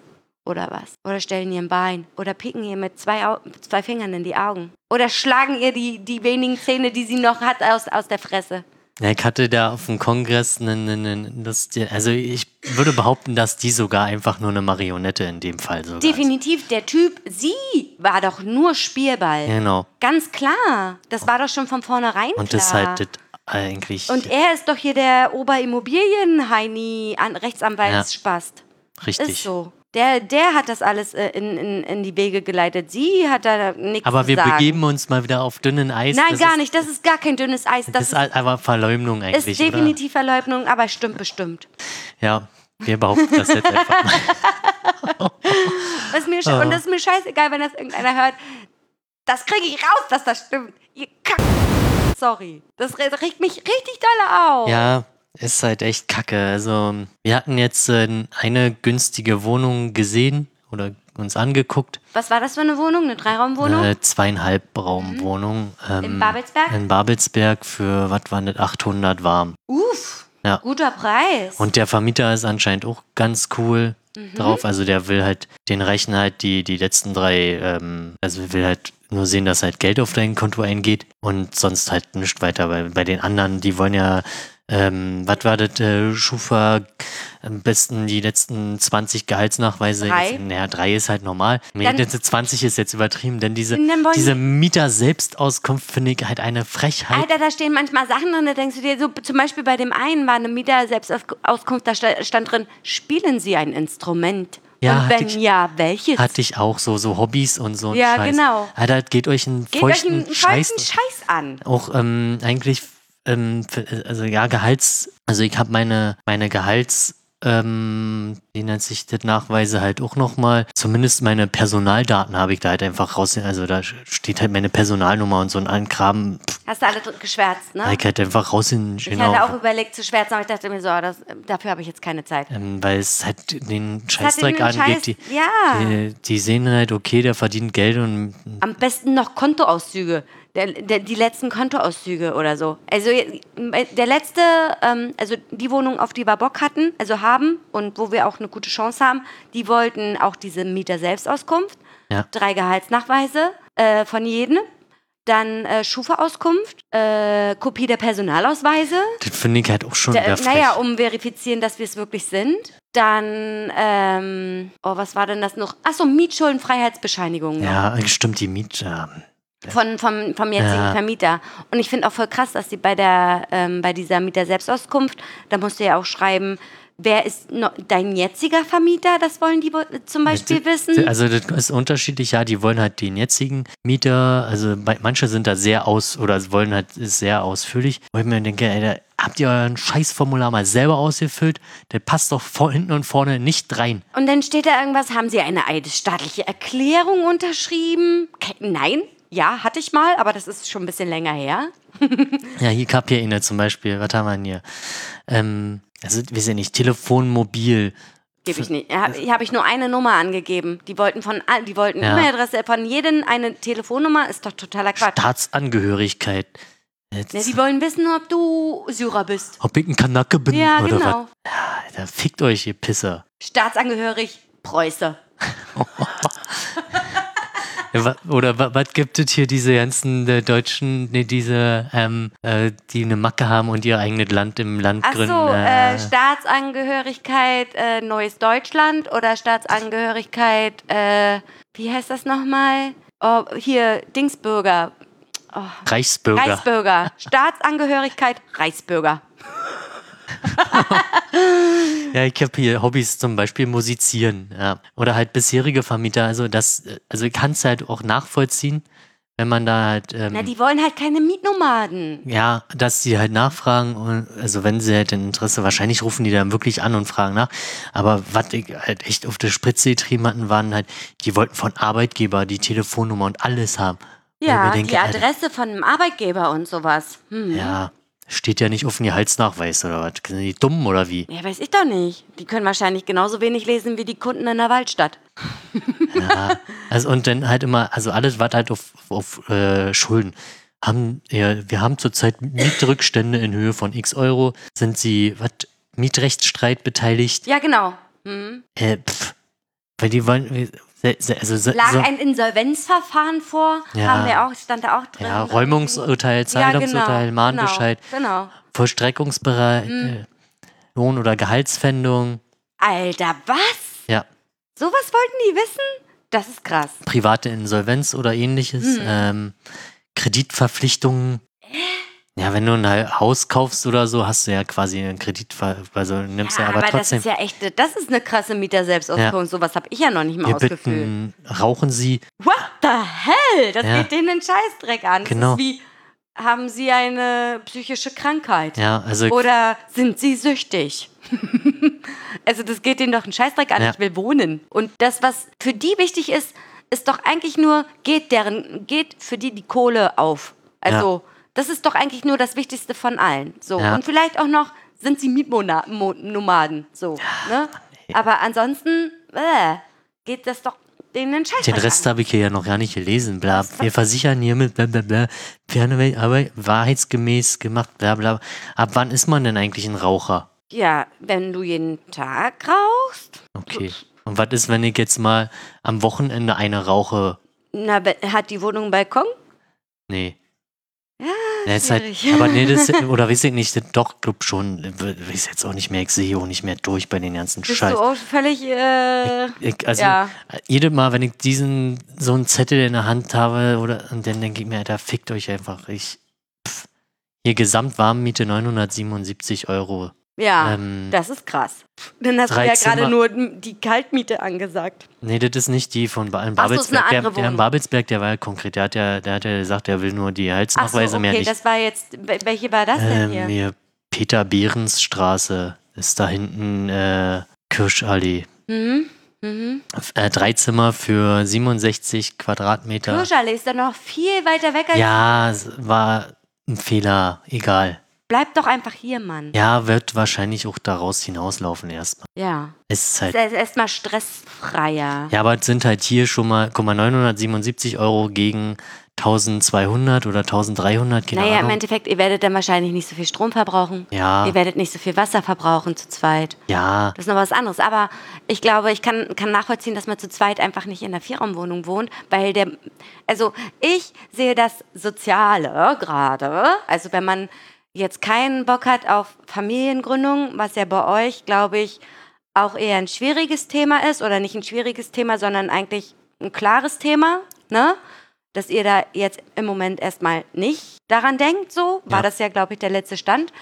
Oder was? Oder stellen ihr ein Bein. Oder picken ihr mit zwei, Au zwei Fingern in die Augen. Oder schlagen ihr die, die wenigen Zähne, die sie noch hat, aus, aus der Fresse. Ja, ich hatte da auf dem Kongress, einen, einen, das, also ich würde behaupten, dass die sogar einfach nur eine Marionette in dem Fall sogar ist. Definitiv, der Typ, sie war doch nur Spielball. Genau. Ganz klar. Das war doch schon von vornherein Und klar. das ist halt das eigentlich Und er ist doch hier der Oberimmobilien-Heini, an Rechtsanwaltsspast. richtig. Ist so. Der, der hat das alles äh, in, in, in die Wege geleitet. Sie hat da nichts Aber wir sagen. begeben uns mal wieder auf dünnen Eis. Nein, das gar ist, nicht. Das ist gar kein dünnes Eis. Das Das ist ist, halt aber Verleumdung ist eigentlich, definitiv Verleugnung, aber stimmt bestimmt. oder? Ja, wir behaupten das jetzt einfach mal. Das ist mir sche- Und das ist mir scheißegal, wenn das irgendeiner hört. Das kriege ich raus, dass das stimmt. Ihr Kack. Sorry. Das re- regt mich richtig doll auf. Ja, ist halt echt kacke. Also, wir hatten jetzt äh, eine günstige Wohnung gesehen oder uns angeguckt. Was war das für eine Wohnung? Eine Dreiraumwohnung? Eine zweieinhalb Raumwohnung. Ähm, In Babelsberg? In Babelsberg für, was war das, 800 warm. Uff. Ja. Guter Preis. Und der Vermieter ist anscheinend auch ganz cool Mhm. drauf. Also der will halt, den reichen halt die, die letzten drei, ähm, also will halt nur sehen, dass halt Geld auf dein Konto eingeht und sonst halt nichts weiter. Bei, bei den anderen, die wollen ja, ähm, was war das, äh, Schufa, am besten die letzten 20 Gehaltsnachweise. Drei? Naja, drei ist halt normal. Nee, Dann- das 20 ist jetzt übertrieben, denn diese, diese Mieter-Selbstauskunft finde ich halt eine Frechheit. Alter, da stehen manchmal Sachen drin, da denkst du dir, so zum Beispiel bei dem einen war eine Mieter-Selbstauskunft, da sta- stand drin, spielen Sie ein Instrument? Ja, Und wenn ich- ja, welches? Hatte ich auch so, so Hobbys und so. Ja, Scheiß. genau. Alter, geht euch einen Geht euch feuchten einen Scheiß. feuchten Scheiß an. Auch ähm, eigentlich, ähm, für, also ja, Gehalts, also ich habe meine, meine Gehalts, ähm, wie nennt sich das, Nachweise halt auch nochmal, zumindest meine Personaldaten habe ich da halt einfach raus, also da steht halt meine Personalnummer und so ein Kram, pff, Hast du alle geschwärzt, ne? ich halt einfach raus in, Ich genau, hatte auch überlegt zu schwärzen, aber ich dachte mir so, das, dafür habe ich jetzt keine Zeit. ähm, weil es halt den Scheißdreck angeht, Scheiß- die, ja. die, die sehen halt, okay, der verdient Geld und Am besten noch Kontoauszüge. Der, der, die letzten Kontoauszüge oder so. Also der letzte, ähm, also die Wohnung, auf die wir Bock hatten, also haben und wo wir auch eine gute Chance haben, die wollten auch diese Mieter-Selbstauskunft. Ja. Drei Gehaltsnachweise äh, von jedem. dann äh, Schufa-Auskunft, äh, Kopie der Personalausweise. Das finde ich halt auch schon Da, naja, um verifizieren, dass wir es wirklich sind. Dann, ähm, oh, was war denn das noch? Achso, Mietschuldenfreiheitsbescheinigung. noch. ja, stimmt, die Miet. Ja. Von, vom, vom jetzigen Ja. Vermieter. Und ich finde auch voll krass, dass sie bei der, ähm, bei dieser Mieter-Selbstauskunft, da musst du ja auch schreiben, wer ist noch dein jetziger Vermieter? Das wollen die wo- zum Beispiel wissen. Also das ist unterschiedlich, ja, die wollen halt den jetzigen Mieter, also manche sind da sehr aus oder wollen halt sehr ausführlich. Wo ich mir denke, ey, da habt ihr euer Scheißformular mal selber ausgefüllt? Das passt doch vor, hinten und vorne nicht rein. Und dann steht da irgendwas, haben Sie eine eidesstaatliche Erklärung unterschrieben? Nein, ja, hatte ich mal, aber das ist schon ein bisschen länger her. Ja, hier gab ja eine zum Beispiel, was haben wir denn hier? Ähm, also, wir sind nicht, Telefon, Mobil. Gebe ich nicht. Habe hab ich nur eine Nummer angegeben. Die wollten von die wollten Ja. E-Mail-Adresse von jedem eine Telefonnummer, ist doch totaler Quatsch. Staatsangehörigkeit. Jetzt, Ne, die wollen wissen, ob du Syrer bist. ob ich ein Kanake bin Ja, oder genau. was. Alter, fickt euch, ihr Pisser. Staatsangehörig, Preuße. Ja, Oder wa- was gibt es hier diese ganzen äh, Deutschen, nee, diese, ähm, äh, die eine Macke haben und ihr eigenes Land im Land Ach gründen? so, äh, äh, Staatsangehörigkeit äh, Neues Deutschland oder Staatsangehörigkeit, äh, wie heißt das nochmal? Oh, hier, Dingsbürger. Reichsbürger. Reichsbürger. Staatsangehörigkeit, Reichsbürger. Ja, ich habe hier Hobbys zum Beispiel musizieren, ja. Oder halt bisherige Vermieter. Also das, also ich kann es halt auch nachvollziehen, wenn man da halt, ähm, Na, die wollen halt keine Mietnomaden. ja, dass die halt nachfragen und also wenn sie halt ein Interesse, wahrscheinlich rufen die dann wirklich an und fragen nach. Aber was ich halt echt auf der Spritze getrieben hatten, waren halt, die wollten von Arbeitgeber die Telefonnummer und alles haben. Ja, denke, die Alter, Adresse von einem Arbeitgeber und sowas. Hm. Ja, steht ja nicht auf dem Gehaltsnachweis oder was? Sind die dumm oder wie? Ja, weiß ich doch nicht. Die können wahrscheinlich genauso wenig lesen wie die Kunden in der Waldstadt. Ja, also und dann halt immer, also alles, was halt auf, auf äh, Schulden. Haben, ja, wir haben zurzeit Mietrückstände in Höhe von x Euro. Sind sie, was, Mietrechtsstreit beteiligt? Ja, genau. Hm. Äh, pff, weil die wollen, se- se- also, se- Lag so, ein Insolvenzverfahren vor, Ja. haben wir auch, stand da auch drin. ja, Räumungsurteil, Zahlungsurteil, Mahnbescheid, Genau, genau. Vollstreckungsbereit, Hm. äh, Lohn- oder Gehaltspfändung. Alter, was? Ja, Sowas wollten die wissen? Das ist krass. private Insolvenz oder ähnliches, Hm. ähm, Kreditverpflichtungen. Ja, wenn du ein Ha- Haus kaufst oder so, hast du ja quasi einen Kredit, also nimmst ja, Ja, aber, aber das trotzdem. ist ja echt, das ist eine krasse Mieter-Selbstauskunft. Sowas habe ich ja noch nicht mal wir ausgefüllt. bitten, rauchen Sie, What the hell? Das Ja. geht denen den Scheißdreck an. Das Genau. ist wie, haben Sie eine psychische Krankheit? ja, also Oder sind Sie süchtig? also das geht denen doch einen Scheißdreck an. Ja. Ich will wohnen. Und das, was für die wichtig ist, ist doch eigentlich nur, geht deren, geht für die die Kohle auf. Also das ist doch eigentlich nur das Wichtigste von allen. So. Ja. Und vielleicht auch noch, sind sie Mietnomaden. So. Ne? Aber ansonsten äh, geht das doch denen den Scheißdreck den Rest habe ich hier ja noch gar nicht gelesen. Bla, wir versichern hiermit, bla, bla, bla, aber wahrheitsgemäß gemacht, bla, bla. Ab wann ist man denn eigentlich ein Raucher? Ja, wenn du jeden Tag rauchst, Okay. Und was ist, wenn ich jetzt mal am Wochenende eine rauche? na, hat die Wohnung einen Balkon? Nee. Ja, ist halt, aber nee, das, oder weiß ich nicht, doch, glaub schon, weiß jetzt auch nicht mehr, ich sehe auch nicht mehr durch bei den ganzen Bist Scheiß. du auch völlig, äh, Ich, also, Ja. jedes Mal, wenn ich diesen, so einen Zettel in der Hand habe, oder, und dann denke ich mir, Alter, fickt euch einfach, ich, pff, hier Gesamtwarmmiete 977 Euro. Ja, Ähm, das ist krass. Dann hast du ja gerade nur die Kaltmiete angesagt. Nee, das ist nicht die von ba so, ist Babelsberg. eine Der, der in. Babelsberg, der war ja konkret, der hat ja, der hat ja gesagt, er will nur die Ach so, Halsnachweise mehr okay, nicht. das war jetzt, wel- welche war das denn Ähm, hier? hier, Peter Behrens Straße ist da hinten äh, Kirschallee. Mhm. Mhm. Äh, drei Zimmer für 67 Quadratmeter. Kirschallee ist dann noch viel weiter weg als Ja, es war ein Fehler, egal. Bleib doch einfach hier, Mann. Ja, wird wahrscheinlich auch daraus hinauslaufen erstmal. Ja. Es ist halt. Ist erstmal stressfreier. Ja, aber es sind halt hier schon mal, guck mal, 977 Euro gegen 1200 oder 1300, keine Naja, im Ahnung. Endeffekt, ihr werdet dann wahrscheinlich nicht so viel Strom verbrauchen. Ja. Ihr werdet nicht so viel Wasser verbrauchen zu zweit. Ja, Das ist noch was anderes. Aber ich glaube, ich kann, kann nachvollziehen, dass man zu zweit einfach nicht in der Vierraumwohnung wohnt, weil der, also ich sehe das Soziale gerade. Also wenn man jetzt keinen Bock hat auf Familiengründung, was ja bei euch, glaube ich, auch eher ein schwieriges Thema ist oder nicht ein schwieriges Thema, sondern eigentlich ein klares Thema, ne? Dass ihr da jetzt im Moment erstmal nicht daran denkt, so war Ja. das ja, glaube ich, der letzte Stand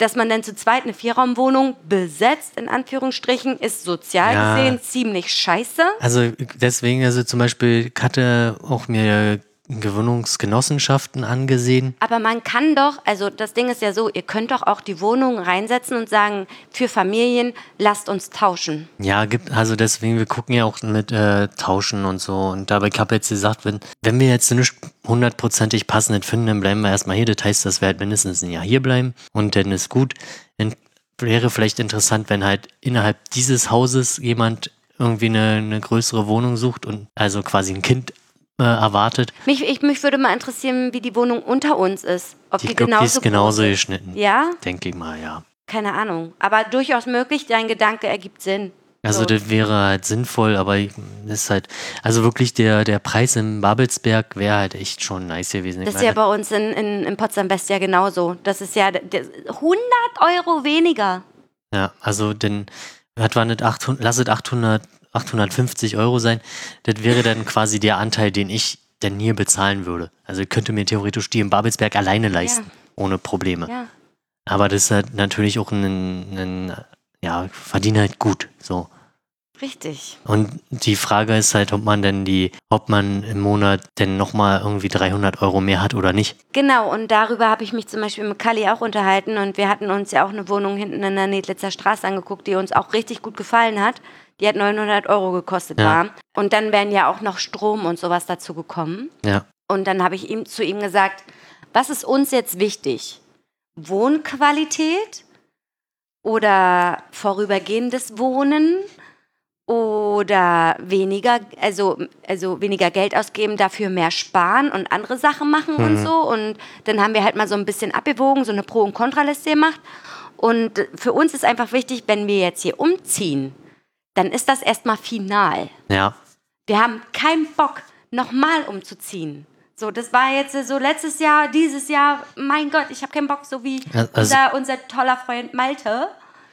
dass man dann zu zweit eine Vierraumwohnung besetzt, in Anführungsstrichen, ist sozial Ja. gesehen ziemlich scheiße. also deswegen, also zum Beispiel, hatte auch mir Gewohnungsgenossenschaften angesehen. Aber man kann doch, also das Ding ist ja so, ihr könnt doch auch die Wohnung reinsetzen und sagen, für Familien, lasst uns tauschen. Ja, gibt, also deswegen, wir gucken ja auch mit äh, Tauschen und so. Und dabei, ich habe jetzt gesagt, wenn, wenn wir jetzt nicht hundertprozentig passend finden, dann bleiben wir erstmal hier. Das heißt, dass wir halt mindestens ein Jahr hier bleiben und dann ist gut. Dann wäre vielleicht interessant, wenn halt innerhalb dieses Hauses jemand irgendwie eine, eine größere Wohnung sucht und also quasi ein Kind äh, erwartet. Mich, ich, mich würde mal interessieren, wie die Wohnung unter uns ist. Ob Die, die, genauso ist genauso geschnitten. ist. Ja? Denke ich mal, ja. Keine Ahnung. Aber durchaus möglich, dein Gedanke ergibt Sinn. Also So. das wäre halt sinnvoll, aber das ist halt, also wirklich der, der Preis im Babelsberg wäre halt echt schon nice gewesen. Das ist ja bei uns in, in, in Potsdam-West ja genauso. Das ist ja das- 100 Euro weniger. ja, also denn, was war nicht 800, lass es 800, 850 Euro sein, das wäre dann quasi der Anteil, den ich denn hier bezahlen würde. Also ich könnte mir theoretisch die im Babelsberg alleine leisten, ohne Probleme. Ja. Aber das ist halt natürlich auch ein, ein ja, verdiene halt gut, so. Richtig. Und die Frage ist halt, ob man denn die, ob man im Monat denn nochmal irgendwie 300 Euro mehr hat oder nicht. Genau, und darüber habe ich mich zum Beispiel mit Kali auch unterhalten und wir hatten uns ja auch eine Wohnung hinten in der Nedlitzer Straße angeguckt, die uns auch richtig gut gefallen hat. Die hat 900 Euro gekostet Ja. war. Und dann wären ja auch noch Strom und sowas dazu gekommen. Ja, Und dann habe ich ihm zu ihm gesagt, was ist uns jetzt wichtig? Wohnqualität oder vorübergehendes Wohnen oder weniger, also, also weniger Geld ausgeben, dafür mehr sparen und andere Sachen machen und so. Und dann haben wir halt mal so ein bisschen abgewogen, so eine Pro- und Kontraliste gemacht. Und für uns ist einfach wichtig, wenn wir jetzt hier umziehen, dann ist das erstmal final. ja, Wir haben keinen Bock, nochmal umzuziehen. So, das war jetzt so letztes Jahr, dieses Jahr, mein Gott, ich habe keinen Bock, so wie also- unser, unser toller Freund Malte,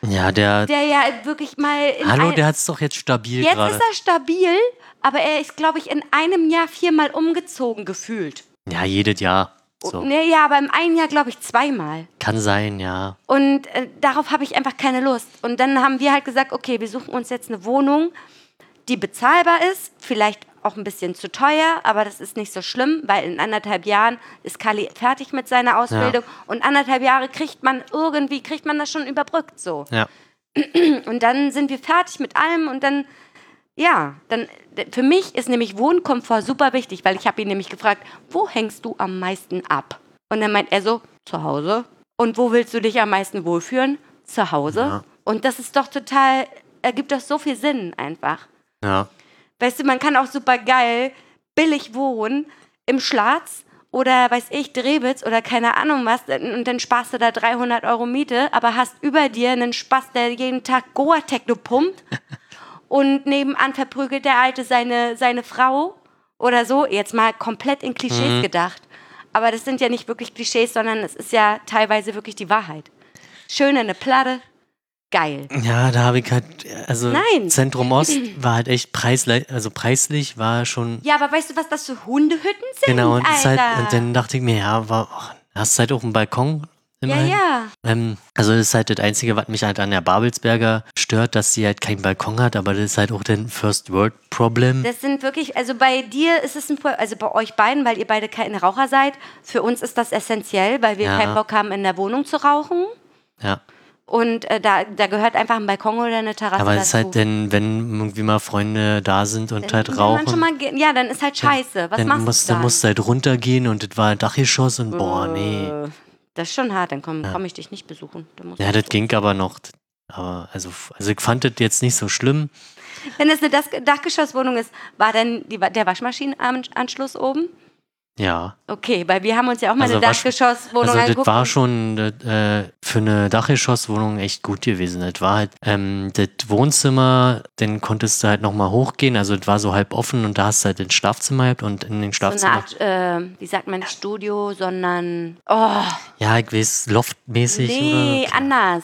ja, der, der ja wirklich mal hallo, ein- der hat's doch jetzt stabil Jetzt gerade. ist er stabil, aber er ist, glaube ich, in einem Jahr viermal umgezogen gefühlt. Ja, jedes Jahr. So. Nee, ja, aber im einen Jahr, glaube ich, zweimal. Kann sein, ja. Und äh, darauf habe ich einfach keine Lust. Und dann haben wir halt gesagt, okay, wir suchen uns jetzt eine Wohnung, die bezahlbar ist, vielleicht auch ein bisschen zu teuer, aber das ist nicht so schlimm, weil in anderthalb Jahren ist Kali fertig mit seiner Ausbildung und anderthalb Jahre kriegt man irgendwie, kriegt man das schon überbrückt so. Ja, Und dann sind wir fertig mit allem und dann, ja, dann, für mich ist nämlich Wohnkomfort super wichtig, weil ich habe ihn nämlich gefragt, wo hängst du am meisten ab? Und dann meint er so, zu Hause. Und wo willst du dich am meisten wohlfühlen? Zu Hause. Ja. Und das ist doch total, ergibt doch so viel Sinn einfach. ja. Weißt du, man kann auch super geil billig wohnen im Schlatz oder weiß ich, Drehwitz oder keine Ahnung was und dann sparst du da 300 Euro Miete, aber hast über dir einen Spaß, der jeden Tag Goa-Techno pumpt und nebenan verprügelt der Alte seine, seine Frau oder so. Jetzt mal komplett in Klischees gedacht. Aber das sind ja nicht wirklich Klischees, sondern es ist ja teilweise wirklich die Wahrheit. Schön in eine Platte, geil. Ja, da habe ich halt, also Nein. Zentrum Ost war halt echt preislich, also preislich war schon, Ja, aber weißt du, was das für Hundehütten sind? genau, und, Alter? halt, und dann dachte ich mir, ja, war, ach, hast du halt auch einen Balkon immerhin. ja. Ähm, also das ist halt das Einzige, was mich halt an der Babelsberger stört, dass sie halt keinen Balkon hat, aber das ist halt auch den First World Problem. Das sind wirklich, also bei dir ist es ein, Pro- also bei euch beiden, weil ihr beide keine Raucher seid, für uns ist das essentiell, weil wir Ja. keinen Bock haben, in der Wohnung zu rauchen. Ja. Und äh, da, da gehört einfach ein Balkon oder eine Terrasse Aber es ist halt denn, wenn irgendwie mal Freunde da sind und halt Wenn man rauchen, mal ja, dann ist halt scheiße. Was dann machst musst, du dann dann? musst du halt runtergehen und das war ein Dachgeschoss und boah, nee. Das ist schon hart, dann komme komm ich dich nicht besuchen. Ja, das ging aber noch. Aber also, also ich fand das jetzt nicht so schlimm. Wenn es eine Dachgeschosswohnung ist, war dann die, der Waschmaschinenanschluss oben? Ja. Okay, weil wir haben uns ja auch mal Also eine Dachgeschosswohnung Also das war schon äh, für eine Dachgeschosswohnung echt gut gewesen. Das war halt ähm, das Wohnzimmer, dann konntest du halt nochmal hochgehen. Also das war so halb offen und da hast du halt das Schlafzimmer gehabt und in den so eine Schlafzimmer. Art, äh, wie sagt man, Studio, sondern, oh, ja, ich weiß, loftmäßig nee, oder. anders.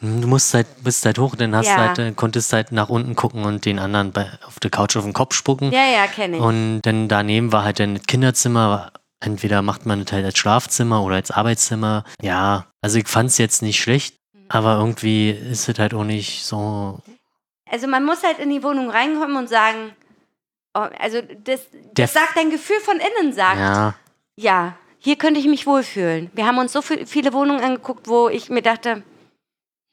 Du musst halt, bist halt hoch, dann hast Ja. du halt, äh, konntest halt nach unten gucken und den anderen bei, auf der Couch auf den Kopf spucken. Ja, ja, kenne ich. Und dann daneben war halt dann das Kinderzimmer. Entweder macht man das halt als Schlafzimmer oder als Arbeitszimmer. Ja, also ich fand es jetzt nicht schlecht, Mhm. aber irgendwie ist es halt auch nicht so. Also man muss halt in die Wohnung reinkommen und sagen, oh, also das, das sagt dein Gefühl von innen, sagt, ja. Ja, hier könnte ich mich wohlfühlen. Wir haben uns so viel, viele Wohnungen angeguckt, wo ich mir dachte,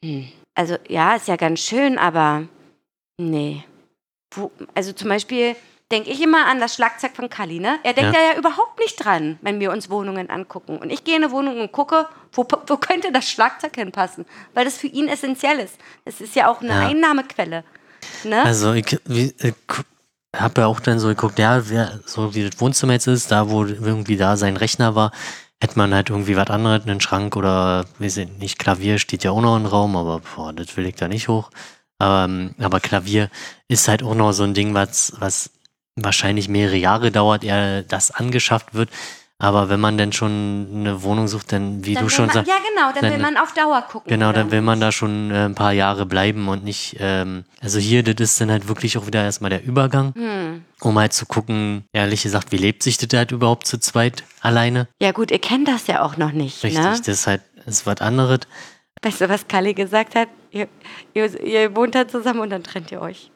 hm, also ja, ist ja ganz schön, aber nee. Wo, also zum Beispiel denke ich immer an das Schlagzeug von Kali, ne? Er denkt Ja. ja. ja überhaupt nicht dran, wenn wir uns Wohnungen angucken. Und ich gehe in eine Wohnung und gucke, wo, wo könnte das Schlagzeug hinpassen? Weil das für ihn essentiell ist. Es ist ja auch eine Ja. Einnahmequelle. Ne? also ich, ich habe ja auch dann so geguckt, ja, wer, so wie das Wohnzimmer jetzt ist, da wo irgendwie da sein Rechner war, hätte man halt irgendwie was anderes, einen Schrank oder, weiß ich nicht, Klavier steht ja auch noch im Raum, aber boah, das will ich da nicht hoch. Ähm, aber Klavier ist halt auch noch so ein Ding, was, was wahrscheinlich mehrere Jahre dauert, ehe das angeschafft wird. Aber wenn man dann schon eine Wohnung sucht, dann, wie Dann du schon sagst, Ja, genau, dann, dann- will man auf Dauer gucken. Genau, dann will man da schon äh, ein paar Jahre bleiben und nicht, ähm, also hier, das ist dann halt wirklich auch wieder erstmal der Übergang, Hm. um halt zu gucken, ehrlich gesagt, wie lebt sich das halt überhaupt zu zweit alleine? Ja, gut, ihr kennt das ja auch noch nicht. Richtig, Ne? das ist halt, das ist was anderes. Weißt du, was Kali gesagt hat? Ihr, ihr, ihr wohnt da zusammen und dann trennt ihr euch.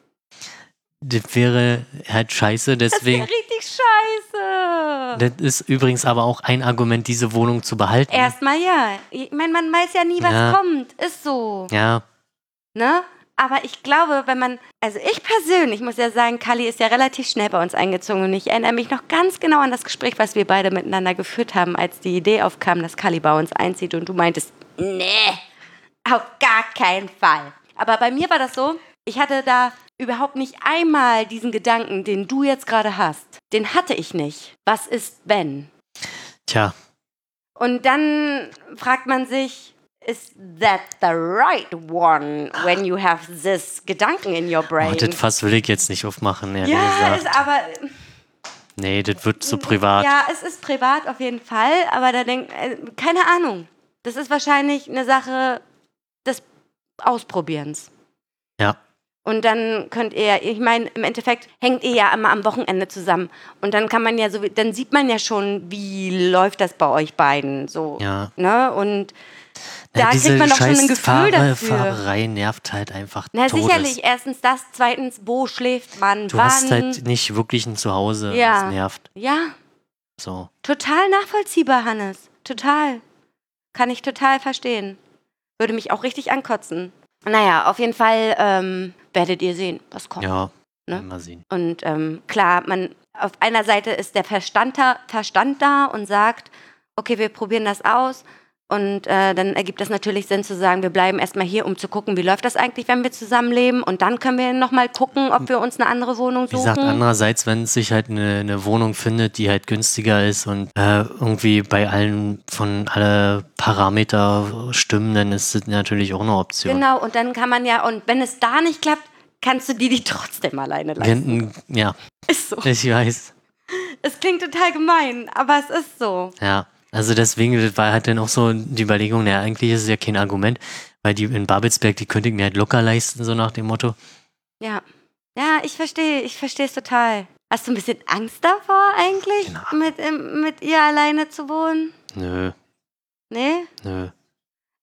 Das wäre halt scheiße, Das deswegen, wäre richtig scheiße. das ist übrigens aber auch ein Argument, diese Wohnung zu behalten. Erstmal ja. Ich meine, man weiß ja nie, was Ja. kommt. Ist so. Ja, Ne? Aber ich glaube, wenn man, also ich persönlich muss ja sagen, Kali ist ja relativ schnell bei uns eingezogen und ich erinnere mich noch ganz genau an das Gespräch, was wir beide miteinander geführt haben, als die Idee aufkam, dass Kali bei uns einzieht und du meintest, nee, auf gar keinen Fall. Aber bei mir war das so, ich hatte da überhaupt nicht einmal diesen Gedanken, den du jetzt gerade hast. Den hatte ich nicht. Was ist, wenn? tja, Und dann fragt man sich, is that the right one when you have this Gedanken in your brain? oh, das Fass will ich jetzt nicht aufmachen, ehrlich ja, gesagt. ist aber Nee, das wird zu privat. ja, es ist privat auf jeden Fall, aber da denk, äh, keine Ahnung. Das ist wahrscheinlich eine Sache des Ausprobierens. Ja. Und dann könnt ihr, ich meine, im Endeffekt hängt ihr ja immer am Wochenende zusammen. Und dann kann man ja so, dann sieht man ja schon, wie läuft das bei euch beiden so. Ja. Ne? Und Ja, da diese kriegt man doch schon ein Gefühl Fahre- dafür. Fahrerei nervt halt einfach Na Todes. sicherlich, erstens das, zweitens, wo schläft man, Du wann. hast halt nicht wirklich ein Zuhause, Ja. das nervt. ja, So. total nachvollziehbar, Hannes. Total. Kann ich total verstehen. Würde mich auch richtig ankotzen. Naja, auf jeden Fall ähm, werdet ihr sehen, was kommt. Ja, Ne? mal sehen. Und ähm, klar, man auf einer Seite ist der Verstand da, Verstand da und sagt, okay, wir probieren das aus. Und äh, dann ergibt das natürlich Sinn zu sagen, wir bleiben erstmal hier, um zu gucken, wie läuft das eigentlich, wenn wir zusammenleben. Und dann können wir nochmal gucken, ob wir uns eine andere Wohnung Wie suchen. gesagt, andererseits, wenn es sich halt eine, eine Wohnung findet, die halt günstiger ist und äh, irgendwie bei allen von alle Parameter stimmen, dann ist das natürlich auch eine Option. Genau, und dann kann man ja, und wenn es da nicht klappt, kannst du die, die trotzdem alleine lassen. Gen- Ja, Ist so. ich weiß. Es klingt total gemein, aber es ist so. Ja, also deswegen war halt dann auch so die Überlegung, naja, eigentlich ist es ja kein Argument, weil die in Babelsberg, die könnte ich mir halt locker leisten, so nach dem Motto. Ja. Ja, ich verstehe, ich verstehe es total. Hast du ein bisschen Angst davor eigentlich, Genau. mit, ähm, mit ihr alleine zu wohnen? Nö, Nee? nö,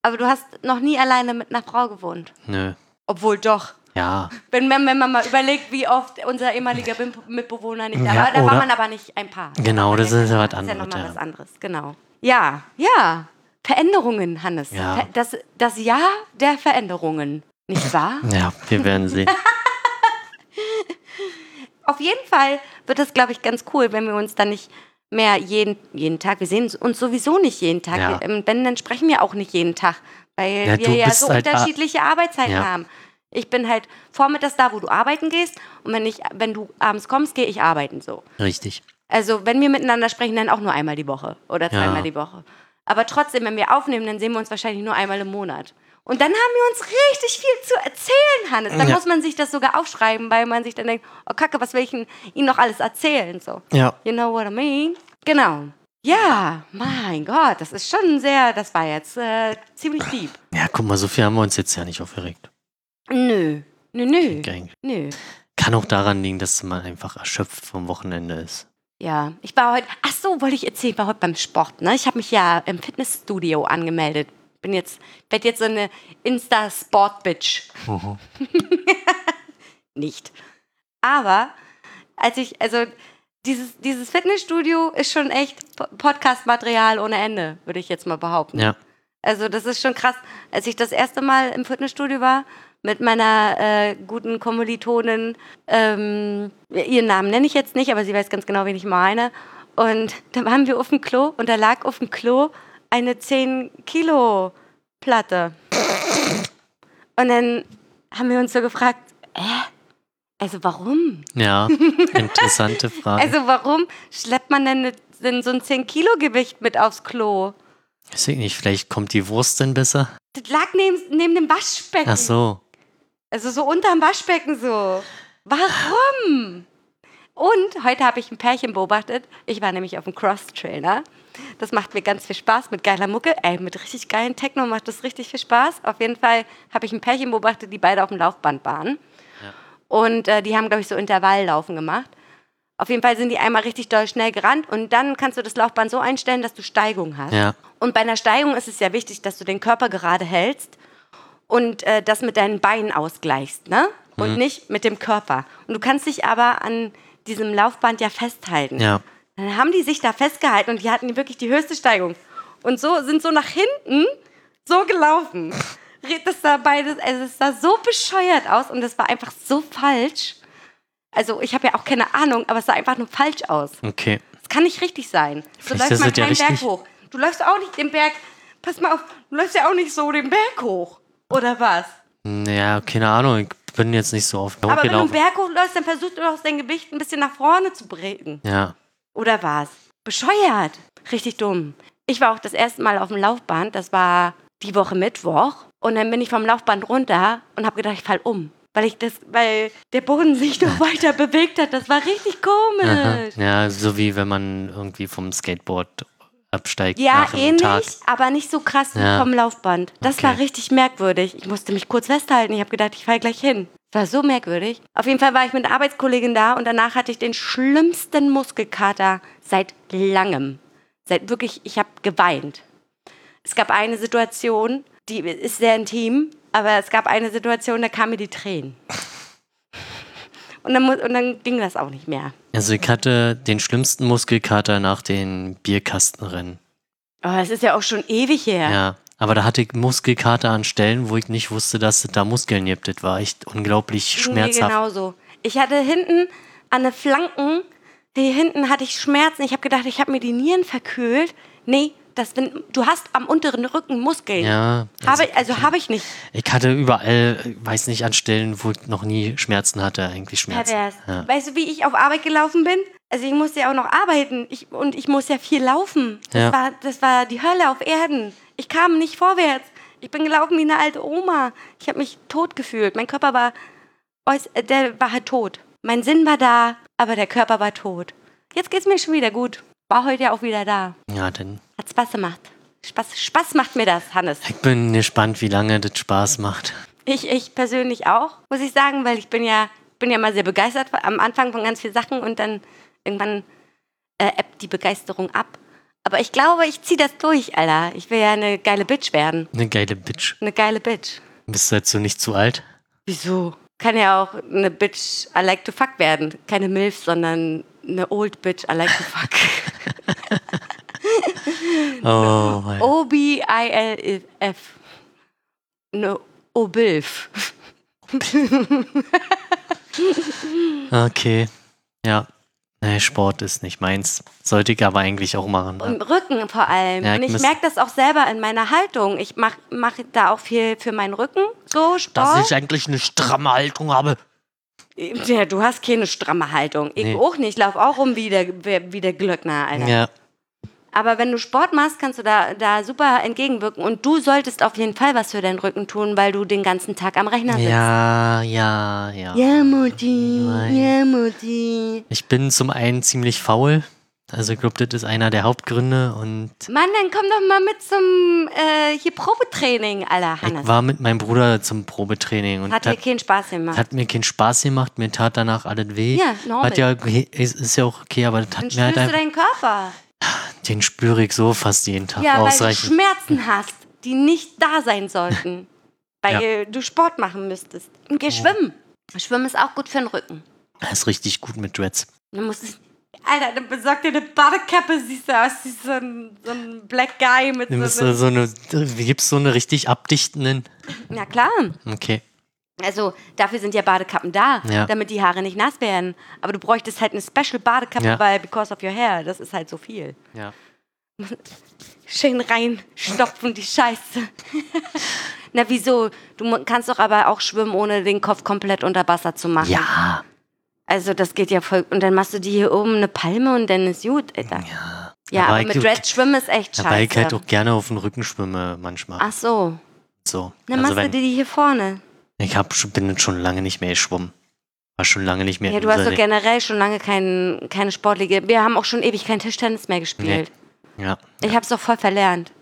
Aber du hast noch nie alleine mit einer Frau gewohnt. nö. Obwohl doch. Ja, Wenn, man- wenn man mal überlegt, wie oft unser ehemaliger Mitbewohner nicht da Ja, war, da war man aber nicht ein Paar. Genau, das ist ja was Das ist ja anderes, nochmal ja. was anderes, genau. Ja, ja. Veränderungen, Hannes. Ja. Das, das Jahr der Veränderungen. Nicht wahr? ja, wir werden sehen. Auf jeden Fall wird es, glaube ich, ganz cool, wenn wir uns dann nicht mehr jeden, jeden Tag, wir sehen uns sowieso nicht jeden Tag. Ja. Wir, ähm, wenn, dann sprechen wir auch nicht jeden Tag, weil Ja, wir ja so halt unterschiedliche Arbeitszeiten haben. Ich bin halt vormittags da, wo du arbeiten gehst und wenn, ich, wenn du abends kommst, gehe ich arbeiten so. Richtig. Also, wenn wir miteinander sprechen, dann auch nur einmal die Woche oder Ja. zweimal die Woche. Aber trotzdem, wenn wir aufnehmen, dann sehen wir uns wahrscheinlich nur einmal im Monat. Und dann haben wir uns richtig viel zu erzählen, Hannes. Dann Ja. muss man sich das sogar aufschreiben, weil man sich dann denkt, oh Kacke, was will ich Ihnen noch alles erzählen? So. Ja. You know what I mean? Genau. Ja, mein Gott, das ist schon sehr, das war jetzt äh, ziemlich deep. Ja, guck mal, so viel haben wir uns jetzt ja nicht aufgeregt. Nö, nö, nö, nö. Kann auch daran liegen, dass man einfach erschöpft vom Wochenende ist. Ja, ich war heute, ach so, wollte ich erzählen, ich war heute beim Sport, ne? Ich habe mich ja im Fitnessstudio angemeldet. Bin jetzt, werde jetzt so eine Insta-Sport-Bitch. Nicht. Aber als ich, also dieses, dieses Fitnessstudio ist schon echt Po- Podcast-Material ohne Ende, würde ich jetzt mal behaupten. Ja. Also das ist schon krass. Als ich das erste Mal im Fitnessstudio war, mit meiner äh, guten Kommilitonin, ähm, ihren Namen nenne ich jetzt nicht, aber sie weiß ganz genau, wen ich meine. Und da waren wir auf dem Klo und da lag auf dem Klo eine 10 Kilo Platte. Und dann haben wir uns so gefragt, äh, also warum? Ja, interessante Frage. Also warum schleppt man denn, denn so ein 10 Kilo Gewicht mit aufs Klo? Weiß ich nicht, vielleicht kommt die Wurst denn besser? Das lag neben, neben dem Waschbecken. Ach so. Also so unterm Waschbecken so. Warum? Und heute habe ich ein Pärchen beobachtet. Ich war nämlich auf dem Cross-Trainer. Das macht mir ganz viel Spaß mit geiler Mucke. Ey, mit richtig geilen Techno macht das richtig viel Spaß. Auf jeden Fall habe ich ein Pärchen beobachtet, die beide auf dem Laufband waren. Und äh, die haben, glaube ich, so Intervalllaufen gemacht. Auf jeden Fall sind die einmal richtig doll schnell gerannt und dann kannst du das Laufband so einstellen, dass du Steigung hast. Ja. Und bei einer Steigung ist es ja wichtig, dass du den Körper gerade hältst und äh, das mit deinen Beinen ausgleichst, ne? Und nicht mit dem Körper. Und du kannst dich aber an diesem Laufband ja festhalten. Ja. Dann haben die sich da festgehalten und die hatten wirklich die höchste Steigung. Und so sind so nach hinten so gelaufen. Das sah beides, also es sah so bescheuert aus und es war einfach so falsch. Also ich habe ja auch keine Ahnung, aber es sah einfach nur falsch aus. Okay. Das kann nicht richtig sein. So Vielleicht läuft man es ja keinen Berg hoch. Du läufst auch nicht den Berg, pass mal auf, du läufst ja auch nicht so den Berg hoch. Oder was? Ja, keine Ahnung. Ich bin jetzt nicht so oft Aber wenn du einen. Berg hochläufst, dann versuchst du doch dein Gewicht ein bisschen nach vorne zu bringen. Ja. Oder was? Bescheuert. Richtig dumm. Ich war auch das erste Mal auf dem Laufband. Das war die Woche Mittwoch. Und dann bin ich vom Laufband runter und habe gedacht, ich fall um. Weil, ich das, weil der Boden sich noch weiter bewegt hat. Das war richtig Aha. komisch. Ja, so wie wenn man irgendwie vom Skateboard absteigt Ja, ähnlich, Tag. aber nicht so krass wie Ja. vom Laufband. Das Okay. war richtig merkwürdig. Ich musste mich kurz festhalten. Ich habe gedacht, ich fall gleich hin. War so merkwürdig. Auf jeden Fall war ich mit einer Arbeitskollegin da und danach hatte ich den schlimmsten Muskelkater seit langem. Seit wirklich, ich habe geweint. Es gab eine Situation, die ist sehr intim, aber es gab eine Situation, da kamen mir die Tränen. Und dann, und dann ging das auch nicht mehr. Also ich hatte den schlimmsten Muskelkater nach den Bierkastenrennen. Aber es ist ja auch schon ewig her. Ja. Aber da hatte ich Muskelkater an Stellen, wo ich nicht wusste, dass es da Muskeln gibt. Das war echt unglaublich Ging mir schmerzhaft. genauso. Ich hatte hinten an den Flanken, hier hinten hatte ich Schmerzen. Ich habe gedacht, ich habe mir die Nieren verkühlt. Nee, das, wenn, du hast am unteren Rücken Muskeln. Ja. Habe, ich- also habe ich nicht. Ich hatte überall, weiß nicht, an Stellen, wo ich noch nie Schmerzen hatte, eigentlich Schmerzen. Ja. Weißt du, wie ich auf Arbeit gelaufen bin? Also ich musste ja auch noch arbeiten ich, und ich muss ja viel laufen. Das, Ja. war, das war die Hölle auf Erden. Ich kam nicht vorwärts. Ich bin gelaufen wie eine alte Oma. Ich habe mich tot gefühlt. Mein Körper war, äh, der war halt tot. Mein Sinn war da, aber der Körper war tot. Jetzt geht's mir schon wieder gut. War heute ja auch wieder da. Ja, dann. Hat Spaß gemacht. Spaß, Spaß macht mir das, Hannes. Ich bin gespannt, wie lange das Spaß macht. Ich, ich persönlich auch, muss ich sagen, weil ich bin ja, bin ja mal sehr begeistert am Anfang von ganz vielen Sachen und dann irgendwann äh, ebbt die Begeisterung ab. Aber ich glaube, ich ziehe das durch, Alter. Ich will ja eine geile Bitch werden. Eine geile Bitch. Eine geile Bitch. Bist du dazu nicht zu alt? Wieso? Kann ja auch eine Bitch I like to fuck werden. Keine Milf, sondern eine old Bitch I like to fuck. Oh, mein. O-B-I-L-F. Eine Obilf. Okay. Ja. Nee, Sport ist nicht meins. Sollte ich aber eigentlich auch machen. Im Rücken vor allem. Ja, und ich ich muss- merke das auch selber in meiner Haltung. Ich mache mach da auch viel für meinen Rücken. So, Sport. Dass ich eigentlich eine stramme Haltung habe. Ja, du hast keine stramme Haltung. Ich Nee. auch nicht. Ich laufe auch rum wie der, wie der Glöckner, Alter. Ja, Aber wenn du Sport machst, kannst du da, da super entgegenwirken. Und du solltest auf jeden Fall was für deinen Rücken tun, weil du den ganzen Tag am Rechner sitzt. ja, ja, ja. Ja, Mutti. Nein. Ja, Mutti. Ich bin zum einen ziemlich faul. Also ich glaube, das ist einer der Hauptgründe. Und Mann, dann komm doch mal mit zum äh, hier Probetraining, Alter, Hannes. ich war mit meinem Bruder zum Probetraining und Hat dir keinen Spaß gemacht. hat mir keinen Spaß gemacht. Mir tat danach alles weh. Ja, normal. Hat ja, ist, ist ja auch okay, aber das hat mir halt du deinen Körper. Den spüre ich so fast jeden Tag Ja, weil du ausreichend. Schmerzen hast, die nicht da sein sollten. weil du Sport machen müsstest. Und geh schwimmen. Schwimmen ist auch gut für den Rücken. Das ist richtig gut mit Dreads. Du musst es. Alter, dann besorg dir eine Badekappe, siehst du aus wie so ein, so ein Black Guy mit Du so, so eine, gibt's so eine richtig abdichtenden? Na klar. Okay. Also dafür sind ja Badekappen da, Ja. damit die Haare nicht nass werden. Aber du bräuchtest halt eine Special Badekappe, Ja. weil because of your hair, das ist halt so viel. Ja. Schön reinstopfen, die Scheiße. Na wieso? Du kannst doch aber auch schwimmen, ohne den Kopf komplett unter Wasser zu machen. Ja. Also das geht ja voll. Und dann machst du dir hier oben eine Palme und dann ist gut, Alter. Ja. Ja, aber, ich- mit Dreads schwimmen ist echt Weil ich halt scheiße. auch gerne auf den Rücken schwimme manchmal. Ach so. So. Dann Also machst du dir die hier vorne. Ich hab, schon- bin schon lange nicht mehr geschwommen. War schon lange nicht mehr Ja, du hast doch generell schon lange kein, keine Sportliche. Wir haben auch schon ewig kein Tischtennis mehr gespielt. Ja. Ich hab's doch voll verlernt.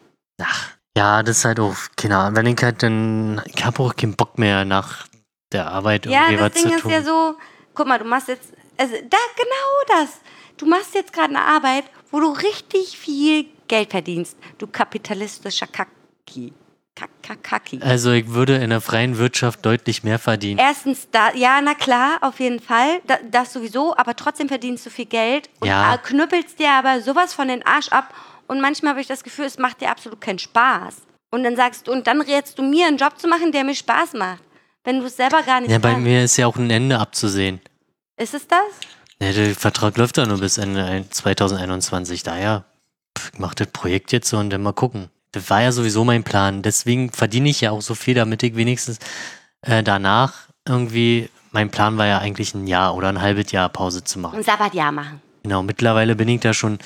Ach. Ja, das ist halt auch, keine Ahnung, wenn ich halt dann, ich habe auch keinen Bock mehr nach der Arbeit Ja, irgendwie das was Ding zu ist tun. ja so, guck mal, du machst jetzt, also da genau das. Du machst jetzt gerade eine Arbeit, wo du richtig viel Geld verdienst. Du kapitalistischer Kaki. Kakaki. also ich würde in der freien Wirtschaft deutlich mehr verdienen. Erstens, da, ja, na klar, auf jeden Fall, da, das sowieso, aber trotzdem verdienst du viel Geld und Ja. äh, knüppelst dir aber sowas von den Arsch ab und manchmal habe ich das Gefühl, es macht dir absolut keinen Spaß. Und dann sagst du, und dann rätst du mir, einen Job zu machen, der mir Spaß macht, wenn du es selber gar nicht Ja, bei kannst. mir ist ja auch ein Ende abzusehen. Ist es das? Ja, der Vertrag läuft ja nur bis Ende ein- 2021. Daher, pff, ich mach das Projekt jetzt so und dann mal gucken. Das war ja sowieso mein Plan. Deswegen verdiene ich ja auch so viel, damit ich wenigstens äh, danach irgendwie, mein Plan war ja eigentlich ein Jahr oder ein halbes Jahr Pause zu machen. Ein Sabbatjahr machen. Genau, mittlerweile bin ich da schon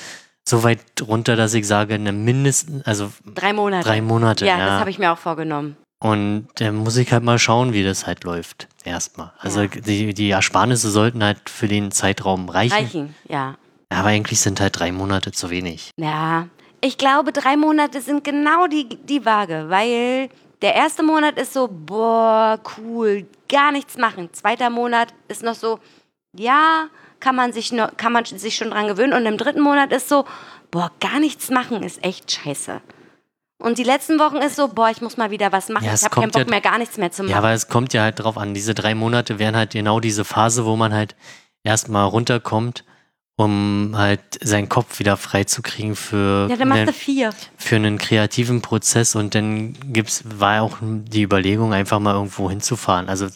so weit runter, dass ich sage, eine mindestens, also Drei Monate. drei Monate. ja, Ja, das habe ich mir auch vorgenommen. Und dann muss ich halt mal schauen, wie das halt läuft. Erstmal. Also Ja. die, die Ersparnisse sollten halt für den Zeitraum reichen. Reichen, ja. Aber eigentlich sind halt drei Monate zu wenig. Ja, ich glaube, drei Monate sind genau die, die Waage, weil der erste Monat ist so, boah, cool, gar nichts machen. Zweiter Monat ist noch so, ja, kann man sich, noch, kann man sich schon dran gewöhnen. Und im dritten Monat ist so, boah, gar nichts machen ist echt scheiße. Und die letzten Wochen ist so, boah, ich muss mal wieder was machen. Ja, ich habe keinen Bock ja- mehr, gar nichts mehr zu machen. Ja, aber es kommt ja halt drauf an. Diese drei Monate wären halt genau diese Phase, wo man halt erstmal runterkommt, um halt seinen Kopf wieder freizukriegen für, ja, einen, für einen kreativen Prozess. Und dann gibt's, war auch die Überlegung, einfach mal irgendwo hinzufahren. Also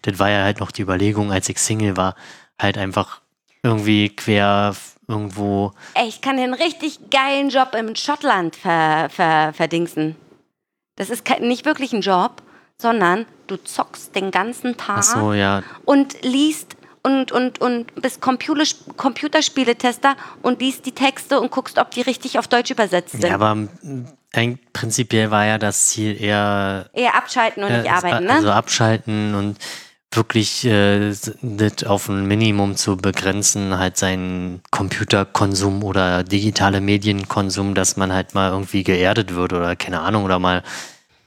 das war ja halt noch die Überlegung, als ich Single war, halt einfach irgendwie quer irgendwo Ey, ich kann dir einen richtig geilen Job im Schottland ver, ver, verdingsen. Das ist kein, nicht wirklich ein Job, sondern du zockst den ganzen Tag so, ja. und liest und, und, und bist Computer, Computerspieletester und liest die Texte und guckst, ob die richtig auf Deutsch übersetzt sind. Ja, aber mm, ein, prinzipiell war ja das Ziel eher Eher abschalten und äh, nicht arbeiten, ne? also abschalten und wirklich äh, das auf ein Minimum zu begrenzen, halt seinen Computerkonsum oder digitale Medienkonsum, dass man halt mal irgendwie geerdet wird oder keine Ahnung oder mal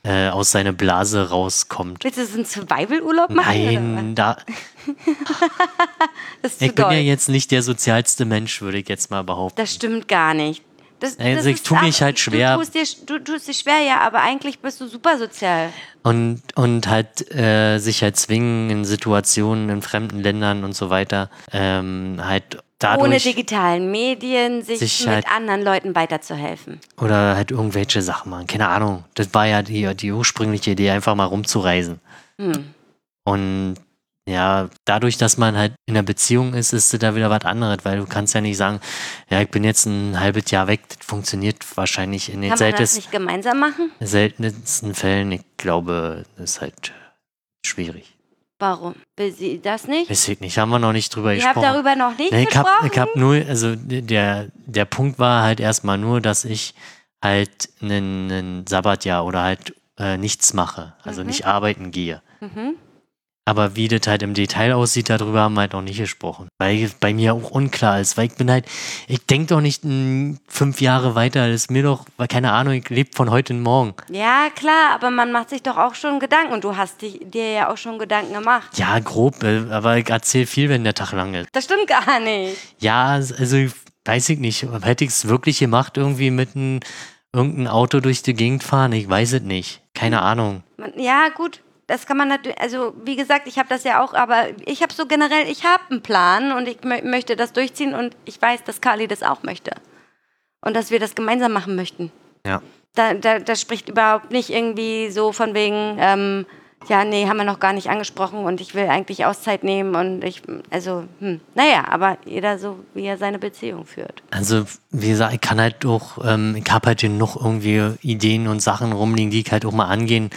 äh, aus seiner Blase rauskommt. Willst du so einen Survival-Urlaub machen? Nein, da, das ist zu ich bin doll. ja jetzt nicht der sozialste Mensch, würde ich jetzt mal behaupten. Das stimmt gar nicht. Das, Also das ich ist tu mich halt schwer. Du tust, dir, du tust dich schwer, ja, aber eigentlich bist du super sozial. Und, und halt äh, sich halt zwingen in Situationen in fremden Ländern und so weiter, ähm, halt dadurch Ohne digitalen Medien sich, sich mit halt- anderen Leuten weiterzuhelfen. oder halt irgendwelche Sachen machen. Keine Ahnung. Das war ja die, die ursprüngliche Idee, einfach mal rumzureisen. Hm. Und ja, dadurch, dass man halt in einer Beziehung ist, ist da wieder was anderes, weil du kannst ja nicht sagen, ja, ich bin jetzt ein halbes Jahr weg. Das funktioniert wahrscheinlich in den Kann man das nicht gemeinsam machen? seltensten Fällen. Ich glaube, das ist halt schwierig. Warum? Will sie das nicht? Weiß ich nicht, haben wir noch nicht drüber Ihr habt gesprochen. darüber noch nicht Nee, ich hab, gesprochen? ich hab nur, also der, der Punkt war halt erstmal nur, dass ich halt einen, einen Sabbatjahr oder halt äh, nichts mache, also Mhm. nicht arbeiten gehe. mhm. Aber wie das halt im Detail aussieht, darüber haben wir halt noch nicht gesprochen. Weil bei mir auch unklar ist, weil ich bin halt, ich denke doch nicht mh, fünf Jahre weiter, das ist mir doch, keine Ahnung, ich lebe von heute in morgen. Ja, klar, aber man macht sich doch auch schon Gedanken und du hast dich, dir ja auch schon Gedanken gemacht. Ja, grob, äh, aber ich erzähle viel, wenn der Tag lang ist. Das stimmt gar nicht. Ja, also weiß ich nicht. Hätte ich es wirklich gemacht, irgendwie mit einem irgendein Auto durch die Gegend fahren? Ich weiß es nicht. Keine Ahnung. Man, ja, gut, das kann man natürlich, also wie gesagt, ich habe das ja auch, aber ich habe so generell, ich habe einen Plan und ich mö möchte das durchziehen und ich weiß, dass Kali das auch möchte. Und dass wir das gemeinsam machen möchten. Ja. Da, da, das spricht überhaupt nicht irgendwie so von wegen, ähm, ja, nee, haben wir noch gar nicht angesprochen und ich will eigentlich Auszeit nehmen und ich, also, hm, naja, aber jeder so, wie er seine Beziehung führt. Also, wie gesagt, ich kann halt auch, ähm, ich habe halt hier noch irgendwie Ideen und Sachen rumliegen, die ich halt auch mal angehen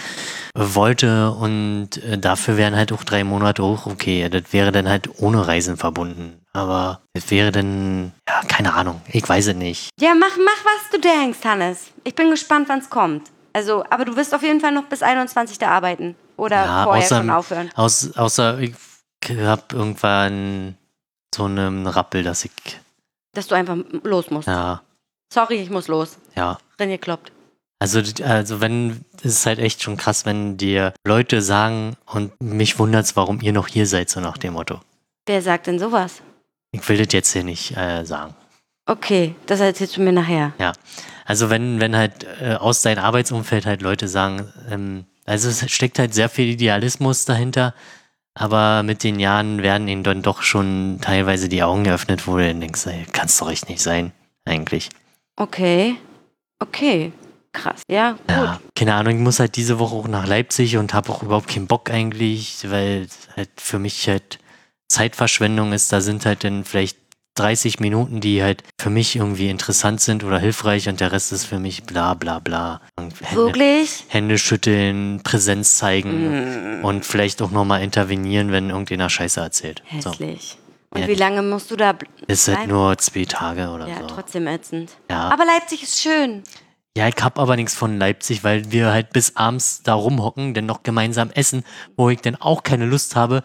wollte. Und äh, dafür wären halt auch drei Monate auch okay. Das wäre dann halt ohne Reisen verbunden. Aber das wäre dann, ja, keine Ahnung. Ich weiß es nicht. Ja, mach, mach, was du denkst, Hannes. Ich bin gespannt, wann es kommt. Also, aber du wirst auf jeden Fall noch bis 21. da arbeiten. Oder Ja, vorher außer, schon aufhören. Aus, außer ich habe irgendwann so einen Rappel, dass ich, Dass du einfach los musst. ja, Sorry, ich muss los. ja. René kloppt. Also, also wenn, es ist halt echt schon krass, wenn dir Leute sagen und mich wundert's, warum ihr noch hier seid, so nach dem Motto. Wer sagt denn sowas? Ich will das jetzt hier nicht äh, sagen. Okay, das erzählst du mir nachher. Ja. Also wenn, wenn halt äh, aus deinem Arbeitsumfeld halt Leute sagen, ähm, also es steckt halt sehr viel Idealismus dahinter, aber mit den Jahren werden ihnen dann doch schon teilweise die Augen geöffnet, wo du dann denkst, ey, kann's doch echt nicht sein, eigentlich. Okay. Okay. Krass. Ja, gut. Ja, keine Ahnung, ich muss halt diese Woche auch nach Leipzig und habe auch überhaupt keinen Bock eigentlich, weil halt für mich halt Zeitverschwendung ist. Da sind halt dann vielleicht 30 Minuten, die halt für mich irgendwie interessant sind oder hilfreich und der Rest ist für mich bla bla bla. Hände, Wirklich? Hände schütteln, Präsenz zeigen und vielleicht auch nochmal intervenieren, wenn irgendjemand Scheiße erzählt. So. Hässlich. Und Ja. wie lange musst du da bl- Ist halt bleiben? nur zwei Tage oder Ja, so. trotzdem ätzend. Ja. Aber Leipzig ist schön. Ja, ich hab aber nichts von Leipzig, weil wir halt bis abends da rumhocken, denn noch gemeinsam essen, wo ich dann auch keine Lust habe,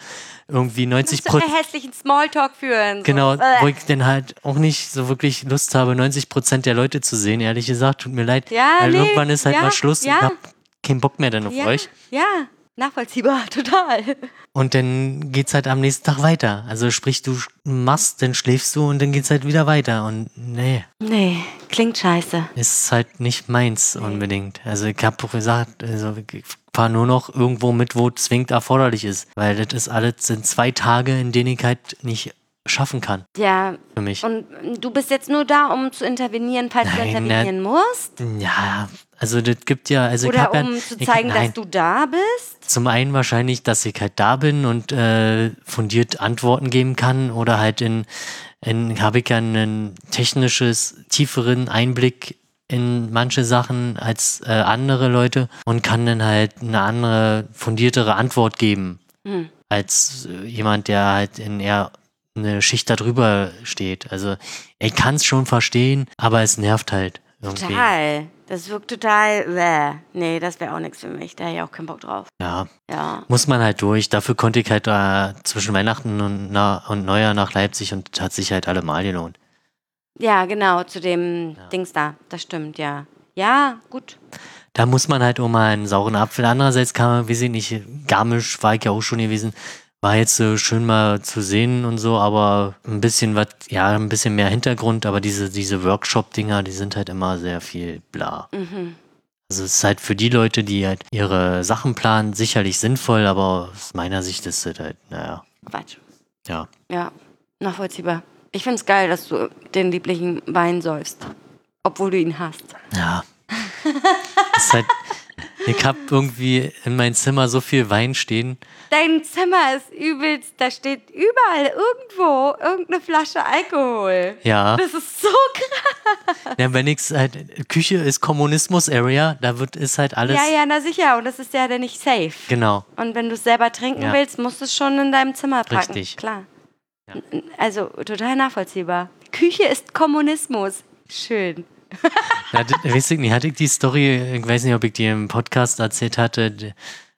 irgendwie 90 So einen Prozent. hässlichen Smalltalk führen. Genau, So. Äh. wo ich dann halt auch nicht so wirklich Lust habe, 90 Prozent der Leute zu sehen, ehrlich gesagt. Tut mir leid. Ja, weil nee, irgendwann ist halt ja, mal Schluss. ja. Ich hab keinen Bock mehr dann auf ja, euch. ja, nachvollziehbar, total. Und dann geht's halt am nächsten Tag weiter. Also sprich, du machst, dann schläfst du und dann geht's halt wieder weiter. Und nee, Nee, klingt scheiße. ist halt nicht meins unbedingt. Also ich habe auch gesagt, also ich fahre nur noch irgendwo mit, wo zwingend erforderlich ist. Weil das ist alles, sind zwei Tage, in denen ich halt nicht schaffen kann Ja, für mich. und du bist jetzt nur da, um zu intervenieren, falls du Nein, intervenieren musst? Ja, also das gibt ja, also ich Oder hab ja, um zu ich- zeigen, nein, dass du da bist? Zum einen wahrscheinlich, dass ich halt da bin und äh, fundiert Antworten geben kann oder halt in, in habe ich ja einen technisches, tieferen Einblick in manche Sachen als äh, andere Leute und kann dann halt eine andere, fundiertere Antwort geben Hm. als äh, jemand, der halt in eher eine Schicht darüber steht. Also ich kann es schon verstehen, aber es nervt halt irgendwie. Total. Das wirkt total. Bäh. Nee, das wäre auch nichts für mich. Da hätte ich auch keinen Bock drauf. Ja, Ja. muss man halt durch. Dafür konnte ich halt äh, zwischen Weihnachten und, na, und Neujahr nach Leipzig und hat sich halt allemal gelohnt. Ja, genau, zu dem Dings da. Das stimmt, ja. Ja, gut. Da muss man halt auch mal einen sauren Apfel. Andererseits kann man, weiß ich nicht, Garmisch war ich ja auch schon gewesen. War jetzt so schön mal zu sehen und so, aber ein bisschen was, ja, ein bisschen mehr Hintergrund, aber diese, diese Workshop-Dinger, die sind halt immer sehr viel bla. Mhm. Also es ist halt für die Leute, die halt ihre Sachen planen, sicherlich sinnvoll, aber aus meiner Sicht ist es halt, naja, Quatsch. ja. Ja, nachvollziehbar. Ich find's geil, dass du den lieblichen Wein säufst. Obwohl du ihn hast. Ja. ist halt, Ich habe irgendwie in meinem Zimmer so viel Wein stehen. Dein Zimmer ist übelst, da steht überall irgendwo irgendeine Flasche Alkohol. Ja. Das ist so krass. ja wenn ich halt, Küche ist Kommunismus-Area, da wird ist halt alles. Ja, ja, na sicher. Und das ist ja dann nicht safe. Genau. Und wenn du es selber trinken Ja. willst, musst du es schon in deinem Zimmer packen. Richtig. Klar. Ja. Also total nachvollziehbar. Küche ist Kommunismus. Schön. Ja, das, weiß ich nicht, hatte ich die Story, ich weiß nicht, ob ich die im Podcast erzählt hatte.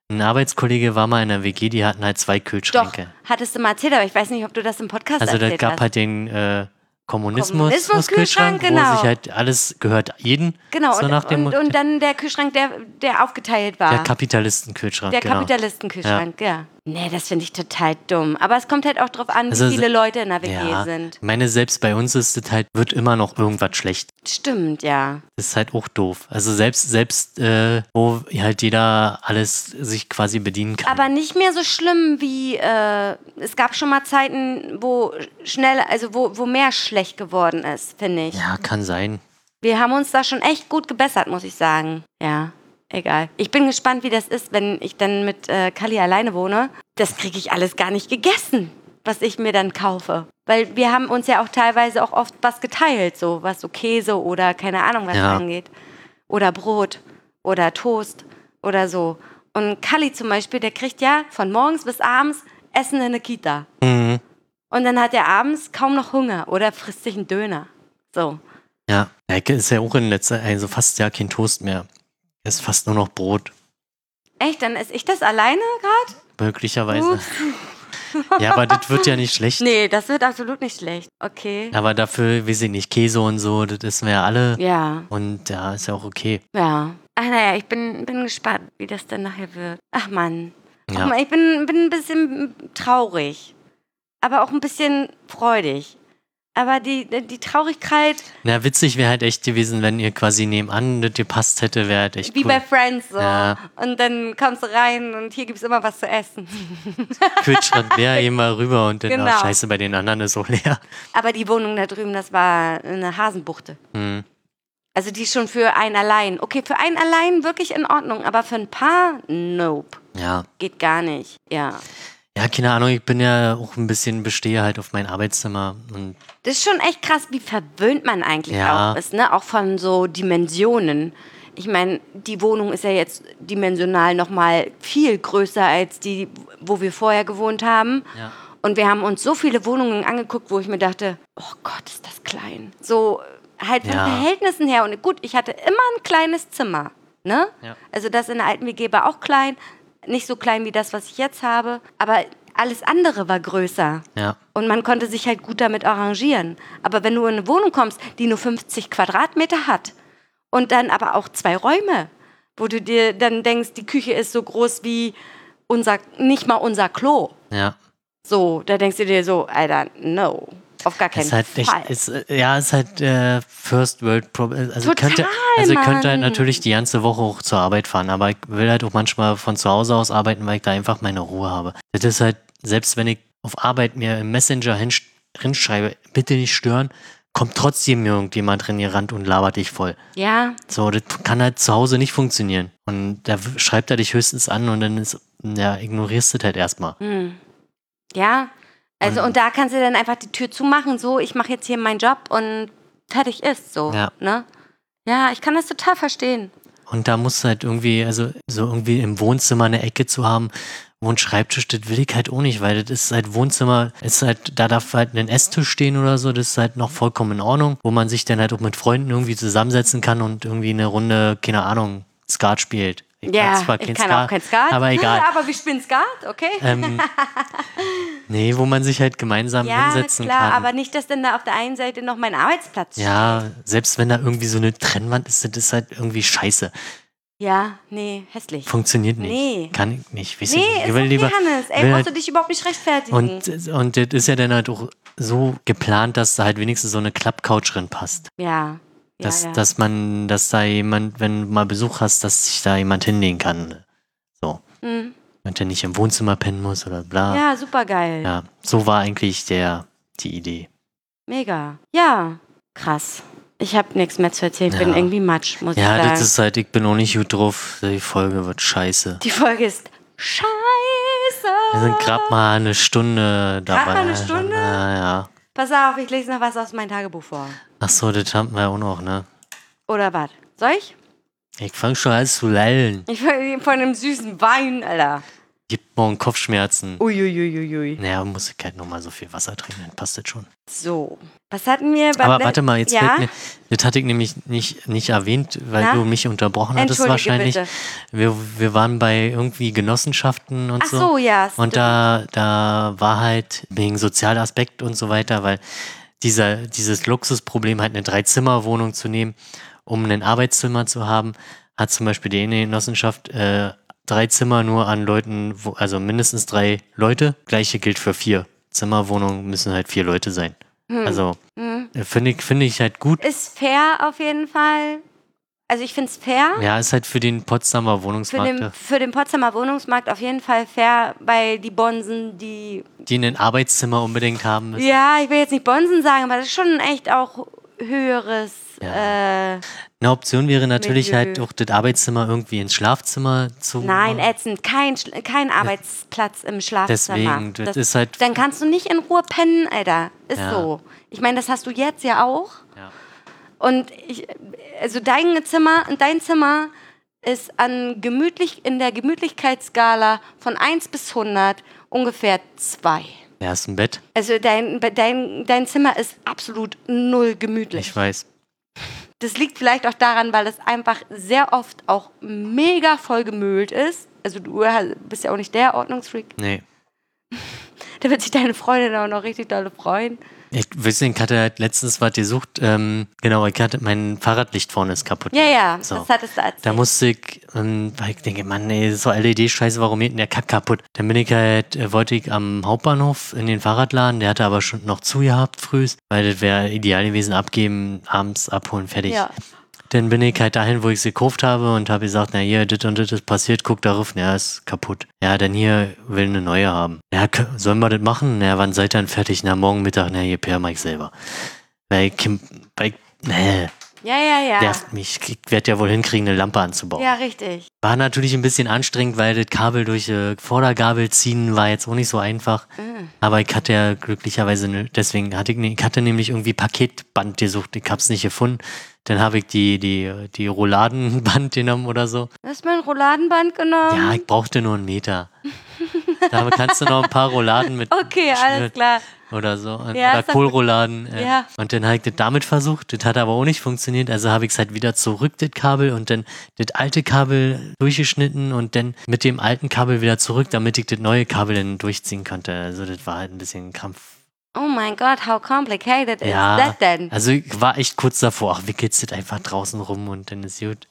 Ein Arbeitskollege war mal in der WG, die hatten halt zwei Doch, Kühlschränke. hattest du mal erzählt, aber ich weiß nicht, ob du das im Podcast Also da erzählt gab hast. halt den äh, Kommunismus-Kühlschrank, Kommunismus-Kühlschrank, genau. wo sich halt alles gehört jedem. genau, so und, nach dem und, und dann der Kühlschrank, der, der aufgeteilt war. der Kapitalistenkühlschrank, Der genau. Kapitalistenkühlschrank, ja. Nee, das finde ich total dumm. Aber es kommt halt auch drauf an, Also, wie viele Leute in der WG ja, sind. ich meine, selbst bei uns ist es halt, wird immer noch irgendwas schlecht. Stimmt, ja. Das ist halt auch doof. Also selbst, selbst äh, wo halt jeder alles sich quasi bedienen kann. Aber nicht mehr so schlimm wie, äh, es gab schon mal Zeiten, wo schnell, also wo, wo mehr schlecht geworden ist, finde ich. ja, kann sein. Wir haben uns da schon echt gut gebessert, muss ich sagen. Ja, egal. Ich bin gespannt, wie das ist, wenn ich dann mit äh, Kali alleine wohne. Das kriege ich alles gar nicht gegessen, was ich mir dann kaufe. Weil wir haben uns ja auch teilweise auch oft was geteilt, so was so Käse oder keine Ahnung was Ja. angeht. Oder Brot oder Toast oder so. Und Kali zum Beispiel, der kriegt ja von morgens bis abends Essen in der Kita. Mhm. Und dann hat er abends kaum noch Hunger oder frisst sich einen Döner. So. Ja, ja, ist ja auch in letzter Zeit, also fast ja kein Toast mehr. Ist fast nur noch Brot, Echt, dann esse ich das alleine gerade? möglicherweise. Ja, aber das wird ja nicht schlecht. Nee, das wird absolut nicht schlecht. Okay. Aber dafür, wir sind nicht Käse und so, das essen wir ja alle. Ja, Und ja, ist ja auch okay. ja. Ach naja, ich bin, bin gespannt, wie das dann nachher wird. Ach Mann. Ach Ja. Mann, ich bin, bin ein bisschen traurig. Aber auch ein bisschen freudig. Aber die, die Traurigkeit, Na, witzig wäre halt echt gewesen, wenn ihr quasi nebenan gepasst hätte, wäre halt echt wie cool. bei Friends so. Ja. Und dann kommst du rein und hier gibt es immer was zu essen. Kühlschrank leer, geh mal rüber und dann, Genau. ach, scheiße, bei den anderen ist auch leer. Aber die Wohnung da drüben, das war eine Hasenbuchte. Hm. Also die ist schon für einen allein. Okay, für einen allein wirklich in Ordnung, aber für ein Paar, nope. Ja. Geht gar nicht. Ja. Ja, keine Ahnung, ich bin ja auch ein bisschen bestehe halt auf mein Arbeitszimmer und Das ist schon echt krass, wie verwöhnt man eigentlich Ja. auch ist, ne? Auch von so Dimensionen. Ich meine, die Wohnung ist ja jetzt dimensional nochmal viel größer als die, wo wir vorher gewohnt haben. Ja. Und wir haben uns so viele Wohnungen angeguckt, wo ich mir dachte, oh Gott, ist das klein. So halt von Ja. Verhältnissen her. Und gut, ich hatte immer ein kleines Zimmer. Ne? Ja. Also das in der alten WG war auch klein. Nicht so klein wie das, was ich jetzt habe. Aber alles andere war größer. ja. Und man konnte sich halt gut damit arrangieren. Aber wenn du in eine Wohnung kommst, die nur 50 Quadratmeter hat und dann aber auch zwei Räume, wo du dir dann denkst, die Küche ist so groß wie unser, nicht mal unser Klo. Ja. So, da denkst du dir so, Alter, no, auf gar keinen Ist halt echt, Fall. ist, äh, ja, ist halt äh, First World Problem. Also Total, könnte, also ich könnte halt Mann. natürlich die ganze Woche auch zur Arbeit fahren, aber ich will halt auch manchmal von zu Hause aus arbeiten, weil ich da einfach meine Ruhe habe. Das ist halt, selbst wenn ich auf Arbeit mir im Messenger hinsch- hinschreibe, bitte nicht stören, kommt trotzdem irgendjemand drin gerannt und labert dich voll. ja, So, das kann halt zu Hause nicht funktionieren. Und da schreibt er dich höchstens an und dann ist, ja, ignorierst du das halt erstmal. hm. ja. Also Und- und da kannst du dann einfach die Tür zumachen, so, ich mache jetzt hier meinen Job und fertig ist, so, Ja. ne? Ja, ich kann das total verstehen. Und da muss halt irgendwie, also so irgendwie im Wohnzimmer eine Ecke zu haben, wo ein Schreibtisch, das will ich halt auch nicht, weil das ist halt Wohnzimmer, ist halt, da darf halt ein Esstisch stehen oder so, das ist halt noch vollkommen in Ordnung, wo man sich dann halt auch mit Freunden irgendwie zusammensetzen kann und irgendwie eine Runde, keine Ahnung, Skat spielt. Ich kann Ja, zwar ich kein kann Skat, auch kein Skat. aber egal. aber wir spielen Skat, okay? ähm, nee, wo man sich halt gemeinsam ja, hinsetzen klar, kann. aber nicht, dass dann da auf der einen Seite noch mein Arbeitsplatz ja, selbst wenn da irgendwie so eine Trennwand ist, das ist halt irgendwie scheiße. steht. Ja, nee, hässlich. Funktioniert nicht. Nee. Kann ich nicht. Weiß Nee, ich nicht. ist Ich will okay, lieber, Hannes. Ey, will brauchst halt du dich überhaupt nicht rechtfertigen. Und, und das ist ja dann halt auch so geplant, dass da halt wenigstens so eine Klappcouch drin passt. ja, ja, Dass, ja. dass man, dass da jemand, wenn du mal Besuch hast, dass sich da jemand hinlegen kann. So. Hm. Und der nicht im Wohnzimmer pennen muss oder bla. ja, super geil. Ja, so war eigentlich der, die Idee. Mega. Ja, krass. Ich habe nichts mehr zu erzählen. Ich bin Ja. irgendwie matsch, muss Ja, ich sagen. das ist halt, ich bin auch nicht gut drauf. Die Folge wird scheiße. Die Folge ist scheiße. Wir sind gerade mal eine Stunde dabei. mal eine Stunde? Ja, ja. Pass auf, ich lese noch was aus meinem Tagebuch vor. Ach so, das haben wir auch noch, ne? Oder was? Soll ich? Ich fange schon an zu lallen. Ich will von einem süßen Wein, Alter. Gibt morgen Kopfschmerzen. Uiuiuiui. Naja, muss ich halt nochmal so viel Wasser trinken, dann passt das schon. So. Was hatten wir beim Aber warte mal, jetzt ja? fällt mir, das hatte ich nämlich nicht, nicht erwähnt, weil Na? du mich unterbrochen hattest wahrscheinlich. bitte. Wir, wir waren bei irgendwie Genossenschaften und Ach so. so, ja. Und stimmt. da, da war halt wegen Sozialaspekt und so weiter, weil dieser, dieses Luxusproblem halt eine Dreizimmerwohnung zu nehmen, um ein Arbeitszimmer zu haben, hat zum Beispiel die Genossenschaft äh, drei Zimmer nur an Leuten, wo, also mindestens drei Leute. Gleiche gilt für vier. Zimmerwohnungen müssen halt vier Leute sein. Hm. Also äh, finde ich, finde ich halt gut. Ist fair auf jeden Fall. Also ich finde es fair. Ja, ist halt für den Potsdamer Für Wohnungsmarkt, den, für den Potsdamer Wohnungsmarkt auf jeden Fall fair, weil die Bonsen, die. die ein Arbeitszimmer unbedingt haben müssen. Ja, ich will jetzt nicht Bonsen sagen, aber das ist schon echt auch höheres. Äh, Eine Option wäre natürlich Milieu. halt auch das Arbeitszimmer irgendwie ins Schlafzimmer zu nein, ätzend. Kein, kein Arbeitsplatz im Schlafzimmer. Deswegen, das ist halt- Dann kannst du nicht in Ruhe pennen, Alter. Ist Ja. so. Ich meine, das hast du jetzt ja auch. Ja. Und ich, also dein Zimmer, dein Zimmer ist an gemütlich, in der Gemütlichkeitsskala von 1 bis 100 ungefähr 2. Ja, ist ein Bett. Also dein, dein, dein Zimmer ist absolut null gemütlich. Ich weiß. Das liegt vielleicht auch daran, weil es einfach sehr oft auch mega voll gemüllt ist. Also du bist ja auch nicht der Ordnungsfreak. Nee. Da wird sich deine Freundin auch noch richtig dolle freuen. Ich weiß nicht, ich hatte halt letztens was gesucht. Ähm, genau, ich hatte mein Fahrradlicht vorne ist kaputt. Ja, ja, So. das hattest du erzählt. Da musste ich, ähm, weil ich denke, Mann, ey, so LED-Scheiße, warum geht denn der Kack kaputt? Dann bin ich halt, äh, wollte ich am Hauptbahnhof in den Fahrradladen, der hatte aber schon noch zu gehabt frühs, weil das wäre ideal gewesen, abgeben, abends abholen, fertig. Ja. Dann bin ich halt dahin, wo ich sie gekauft habe und habe gesagt, na hier, das und das ist passiert, guck darauf, na, ist kaputt. Ja, dann hier will eine neue haben. Ja, sollen wir das machen? Na, wann seid ihr dann fertig? Na, morgen Mittag, na, hier, per Mike selber. Weil weil ich, nee, ja, ja, ja. nervt mich. Ich werde ja wohl hinkriegen, eine Lampe anzubauen. Ja, richtig. War natürlich ein bisschen anstrengend, weil das Kabel durch äh, Vordergabel ziehen war jetzt auch nicht so einfach. Mhm. Aber ich hatte ja glücklicherweise, ne, deswegen hatte ich, ne- ich hatte nämlich irgendwie Paketband gesucht, ich hab's nicht gefunden. Dann habe ich die, die, die Rouladenband genommen oder so. Du hast mein Rouladenband genommen. Ja, ich brauchte nur einen Meter. da kannst du noch ein paar Rouladen mit Okay, alles klar. oder so. Ja, oder Kohlrouladen. Äh. Ja. Und dann habe ich das damit versucht. Das hat aber auch nicht funktioniert. Also habe ich es halt wieder zurück, das Kabel, und dann das alte Kabel durchgeschnitten und dann mit dem alten Kabel wieder zurück, damit ich das neue Kabel dann durchziehen konnte. Also das war halt ein bisschen Kampf. Oh mein Gott, how complicated Ja, is that then? also ich war echt kurz davor, ach, wickelst das einfach draußen rum und dann ist gut.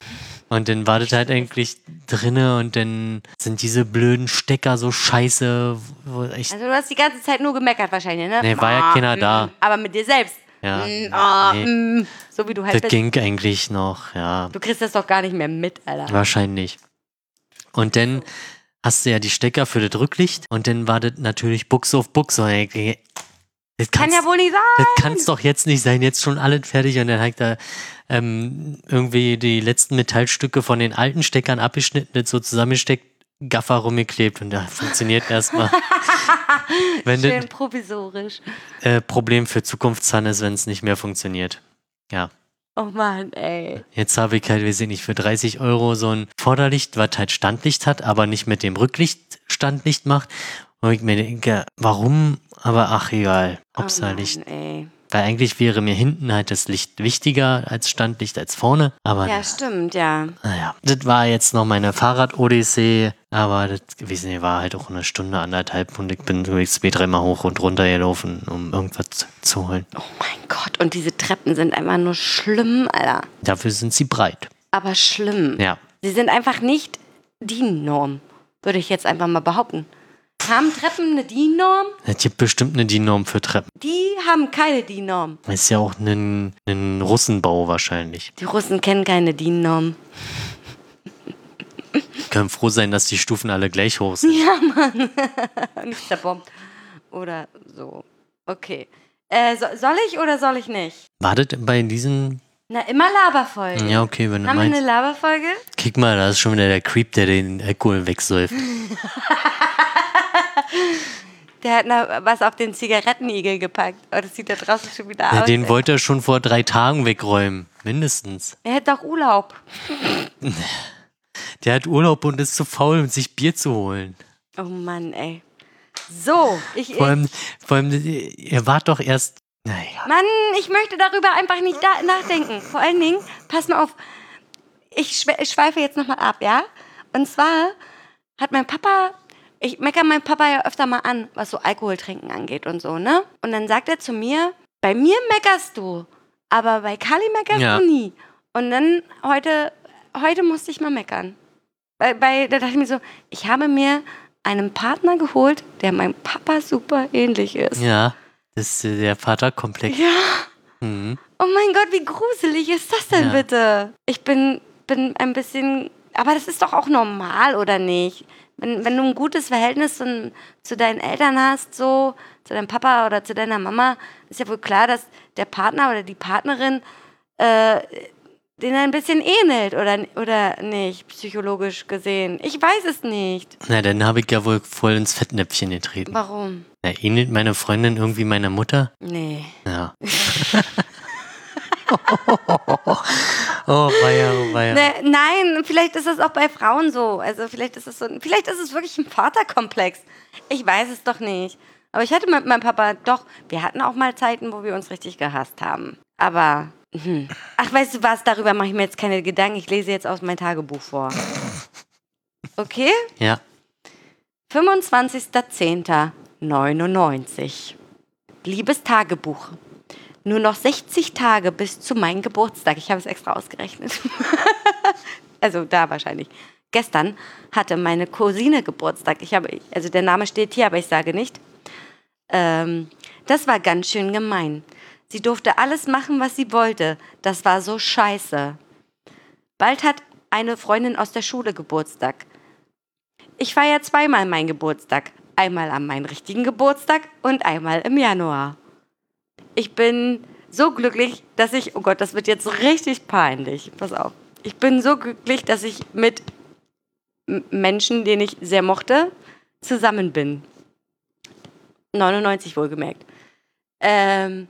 Und dann war das halt eigentlich drinne und dann sind diese blöden Stecker so scheiße, Also du hast die ganze Zeit nur gemeckert wahrscheinlich, ne? Nee, war ja Ah, keiner mm, da. Aber mit dir selbst. ja, Mm, ah, nee, mm, so wie du halt das bist. ging eigentlich noch, ja. Du kriegst das doch gar nicht mehr mit, Alter. Wahrscheinlich. Und dann hast du ja die Stecker für das Rücklicht und dann war das natürlich Buchse auf Buchse. Das Kann ja wohl nicht sein. das kann's doch jetzt nicht sein, jetzt schon alles fertig. Und dann habe ich da ähm, irgendwie die letzten Metallstücke von den alten Steckern abgeschnitten, das so zusammengesteckt, Gaffer rumgeklebt und da funktioniert erstmal. Wenn Schön das provisorisch. äh, Problem für Zukunftszahn ist, wenn es nicht mehr funktioniert. Ja. Oh Mann, ey. Jetzt habe ich halt, weiß ich nicht, für 30 Euro so ein Vorderlicht, was halt Standlicht hat, aber nicht mit dem Rücklicht Standlicht macht. Und ich mir denke, warum? Aber ach, egal. Ob's oh Mann. Weil eigentlich wäre mir hinten halt das Licht wichtiger als Standlicht als vorne. Aber Ja, stimmt, ja. naja, das war jetzt noch meine Fahrrad-Odyssee. Aber das gewesen war halt auch eine Stunde, anderthalb und ich bin zwei, dreimal hoch und runter gelaufen, um irgendwas zu holen. Oh mein Gott, und diese Treppen sind einfach nur schlimm, Alter. Dafür sind sie breit. Aber schlimm. Ja. Sie sind einfach nicht DIN-Norm, würde ich jetzt einfach mal behaupten. Haben Treppen eine DIN-Norm? Es gibt bestimmt eine DIN-Norm für Treppen. Die haben keine DIN-Norm. Das ist ja auch ein, ein Russenbau wahrscheinlich. Die Russen kennen keine DIN-Norm. Können froh sein, dass die Stufen alle gleich hoch sind. Nicht zerbombt. Oder so. Okay. Äh, so, soll ich oder soll ich nicht? War das bei diesen Na, immer Laberfolge. Ja, okay, wenn du Haben wir meinst. eine Laberfolge? Kick mal, da ist schon wieder der Creep, der den Alkohol wegsäuft. Der hat noch was auf den Zigarettenigel gepackt. Oh, das sieht da draußen schon wieder Ja, aus. den ey. wollte er schon vor drei Tagen wegräumen. Mindestens. er hätte doch Urlaub. Der hat Urlaub und ist zu faul, um sich Bier zu holen. Oh Mann, ey. So, ich, Vor allem, vor allem ihr wart doch erst. Naja. Mann, ich möchte darüber einfach nicht nachdenken. Vor allen Dingen, pass mal auf, ich schweife jetzt nochmal ab, ja? Und zwar hat mein Papa, ich meckere meinen Papa ja öfter mal an, was so Alkohol trinken angeht und so, ne? Und dann sagt er zu mir, bei mir meckerst du, aber bei Kali meckerst Ja. du nie. Und dann heute, heute musste ich mal meckern. Bei, bei, da dachte ich mir so, ich habe mir einen Partner geholt, der meinem Papa super ähnlich ist. Ja, das ist der Vaterkomplex. ja. Mhm. Oh mein Gott, wie gruselig ist das denn Ja. bitte? Ich bin, bin ein bisschen. Aber das ist doch auch normal, oder nicht? Wenn, wenn du ein gutes Verhältnis zu, zu deinen Eltern hast, so, zu deinem Papa oder zu deiner Mama, ist ja wohl klar, dass der Partner oder die Partnerin äh, den ein bisschen ähnelt, oder, oder nicht, psychologisch gesehen. Ich weiß es nicht. Na, dann habe ich ja wohl voll ins Fettnäpfchen getreten. Warum? Na, ähnelt meine Freundin irgendwie meiner Mutter? Nee. Ja. oh, weia, oh, weia. Ne, nein, vielleicht ist das auch bei Frauen so. Also vielleicht ist es so, vielleicht ist es wirklich ein Vaterkomplex. Ich weiß es doch nicht. Aber ich hatte mit meinem Papa doch, wir hatten auch mal Zeiten, wo wir uns richtig gehasst haben. Aber, hm. ach, weißt du was, darüber mache ich mir jetzt keine Gedanken. Ich lese jetzt aus meinem Tagebuch vor. Okay? Ja. 25.10.99. Liebes Tagebuch. Nur noch 60 Tage bis zu meinem Geburtstag. Ich habe es extra ausgerechnet. also da wahrscheinlich. Gestern hatte meine Cousine Geburtstag. Ich habe, also der Name steht hier, aber ich sage nicht. Ähm, das war ganz schön gemein. Sie durfte alles machen, was sie wollte. Das war so scheiße. Bald hat eine Freundin aus der Schule Geburtstag. Ich feiere zweimal meinen Geburtstag. Einmal an meinen richtigen Geburtstag und einmal im Januar. Ich bin so glücklich, dass ich, oh Gott, das wird jetzt richtig peinlich. Pass auf. Ich bin so glücklich, dass ich mit Menschen, den ich sehr mochte, zusammen bin. 99 wohlgemerkt. Ähm,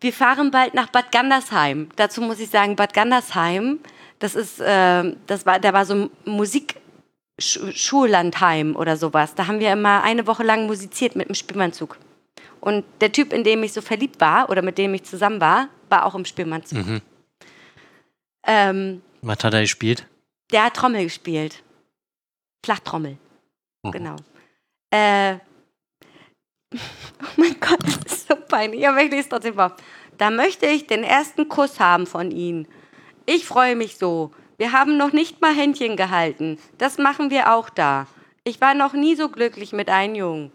wir fahren bald nach Bad Gandersheim. Dazu muss ich sagen, Bad Gandersheim, das ist, ähm, das war, da war so ein Musik, Sch Schullandheim oder sowas. Da haben wir immer eine Woche lang musiziert mit dem Spielmannzug. Und der Typ, in dem ich so verliebt war oder mit dem ich zusammen war, war auch im Spielmannzug. Mhm. Ähm, Was hat er gespielt? der hat Trommel gespielt. Flachtrommel. Mhm. Genau. Äh, oh mein Gott, das ist so peinlich. Aber ich lese trotzdem vor. Da möchte ich den ersten Kuss haben von Ihnen. Ich freue mich so. Wir haben noch nicht mal Händchen gehalten. Das machen wir auch da. Ich war noch nie so glücklich mit einem Jungen.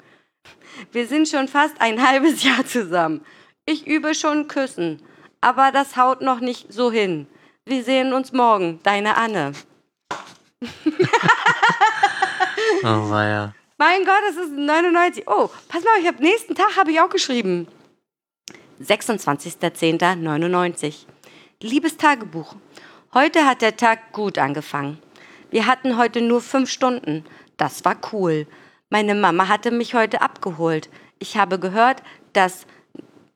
Wir sind schon fast ein halbes Jahr zusammen. Ich übe schon Küssen, aber das haut noch nicht so hin. Wir sehen uns morgen, deine Anne. Oh, weia. Mein Gott, es ist 99. Oh, pass mal, ich habe nächsten Tag habe ich auch geschrieben. 26.10.99. Liebes Tagebuch. Heute hat der Tag gut angefangen. Wir hatten heute nur fünf Stunden. Das war cool. Meine Mama hatte mich heute abgeholt. Ich habe gehört, dass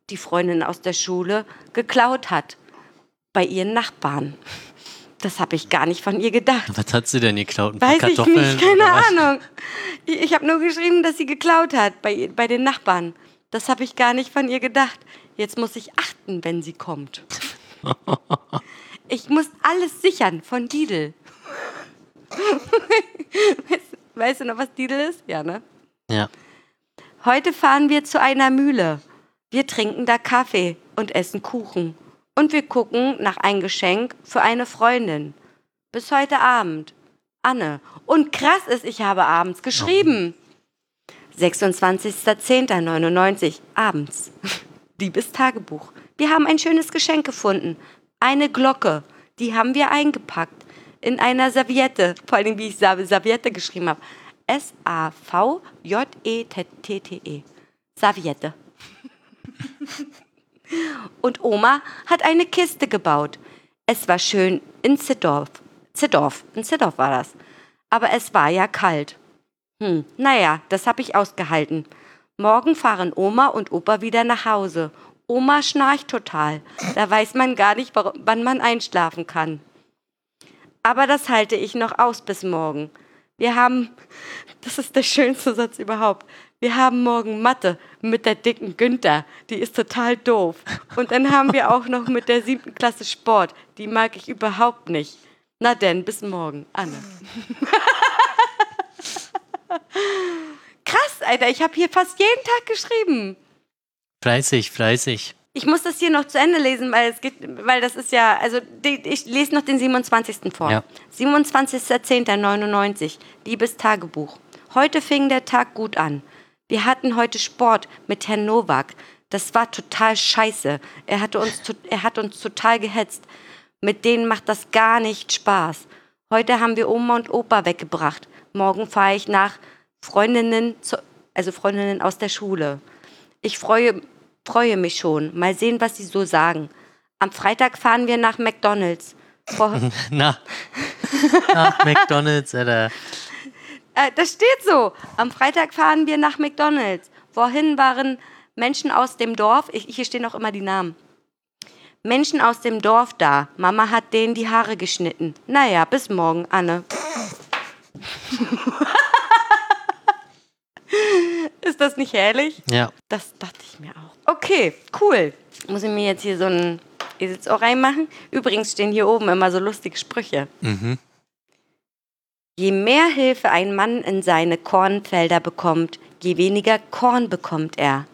die Freundin aus der Schule geklaut hat. Bei ihren Nachbarn. Das habe ich gar nicht von ihr gedacht. Was hat sie denn geklaut? Ein paar Weiß ich Kartoffeln nicht, keine? Ahnung. Ich, ich habe nur geschrieben, dass sie geklaut hat bei, bei den Nachbarn. Das habe ich gar nicht von ihr gedacht. Jetzt muss ich achten, wenn sie kommt. Ich muss alles sichern von Didel. weißt, weißt du noch, was Didel ist? Ja, ne? Ja. Heute fahren wir zu einer Mühle. Wir trinken da Kaffee und essen Kuchen. Und wir gucken nach ein Geschenk für eine Freundin. Bis heute Abend. Anne. Und krass ist, ich habe abends geschrieben. 26.10.99. Abends. Liebes Tagebuch. Wir haben ein schönes Geschenk gefunden. Eine Glocke. Die haben wir eingepackt. In einer Serviette. Vor allem, wie ich Serviette geschrieben habe. S-A-V-J-E-T-T-E. Serviette. Und Oma hat eine Kiste gebaut. Es war schön in Ziddorf. Ziddorf, in Ziddorf war das. Aber es war ja kalt. Hm, naja, das habe ich ausgehalten. Morgen fahren Oma und Opa wieder nach Hause. Oma schnarcht total. Da weiß man gar nicht, wann man einschlafen kann. Aber das halte ich noch aus bis morgen. Wir haben, das ist der schönste Satz überhaupt. Wir haben morgen Mathe mit der dicken Günther. Die ist total doof. Und dann haben wir auch noch mit der siebten Klasse Sport. Die mag ich überhaupt nicht. Na denn, bis morgen. Anne. Krass, Alter. Ich habe hier fast jeden Tag geschrieben. Fleißig, fleißig. Ich muss das hier noch zu Ende lesen, weil es geht, weil das ist ja, also die, ich lese noch den 27. vor. Ja. 27.10.99, liebes Tagebuch. Heute fing der Tag gut an. Wir hatten heute Sport mit Herrn Nowak. Das war total scheiße. Er, hatte uns, er hat uns total gehetzt. Mit denen macht das gar nicht Spaß. Heute haben wir Oma und Opa weggebracht. Morgen fahre ich nach Freundinnen, also Freundinnen aus der Schule. Ich freue freue mich schon. Mal sehen, was sie so sagen. Am Freitag fahren wir nach McDonalds. Na, nach McDonalds, Alter. Äh, das steht so. Am Freitag fahren wir nach McDonalds. Vorhin waren Menschen aus dem Dorf, ich, hier stehen auch immer die Namen. Menschen aus dem Dorf da. Mama hat denen die Haare geschnitten. Naja, bis morgen, Anne. Ist das nicht herrlich? Ja. Das dachte ich mir auch. Okay, cool. Muss ich mir jetzt hier so ein Eselsohr reinmachen? Übrigens stehen hier oben immer so lustige Sprüche. Mhm. Je mehr Hilfe ein Mann in seine Kornfelder bekommt, je weniger Korn bekommt er.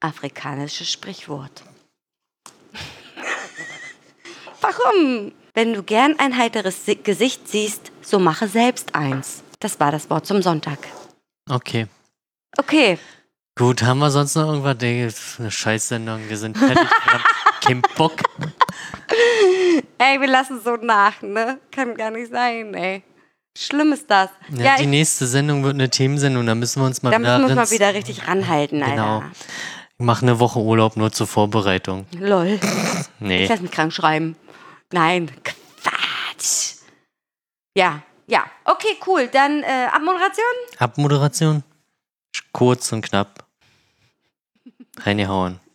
Afrikanisches Sprichwort. Warum? Wenn du gern ein heiteres Gesicht siehst, so mache selbst eins. Das war das Wort zum Sonntag. Okay. Okay. Gut, haben wir sonst noch irgendwas? Nee, eine Scheißsendung, wir sind fertig. wir haben keinen Bock. Ey, wir lassen so nach, ne? Kann gar nicht sein, ey. Schlimm ist das. Ja, ja die ich, nächste Sendung wird eine Themensendung, da müssen wir uns mal da wieder... Da müssen wir uns mal wieder richtig ranhalten, Alter. Genau. Ich mache eine Woche Urlaub nur zur Vorbereitung. Lol. Nee. Ich lass mich krank schreiben. Nein, Quatsch. Ja, ja. Okay, cool. Dann äh, Abmoderation? Abmoderation. Kurz und knapp. 嗨，你好啊。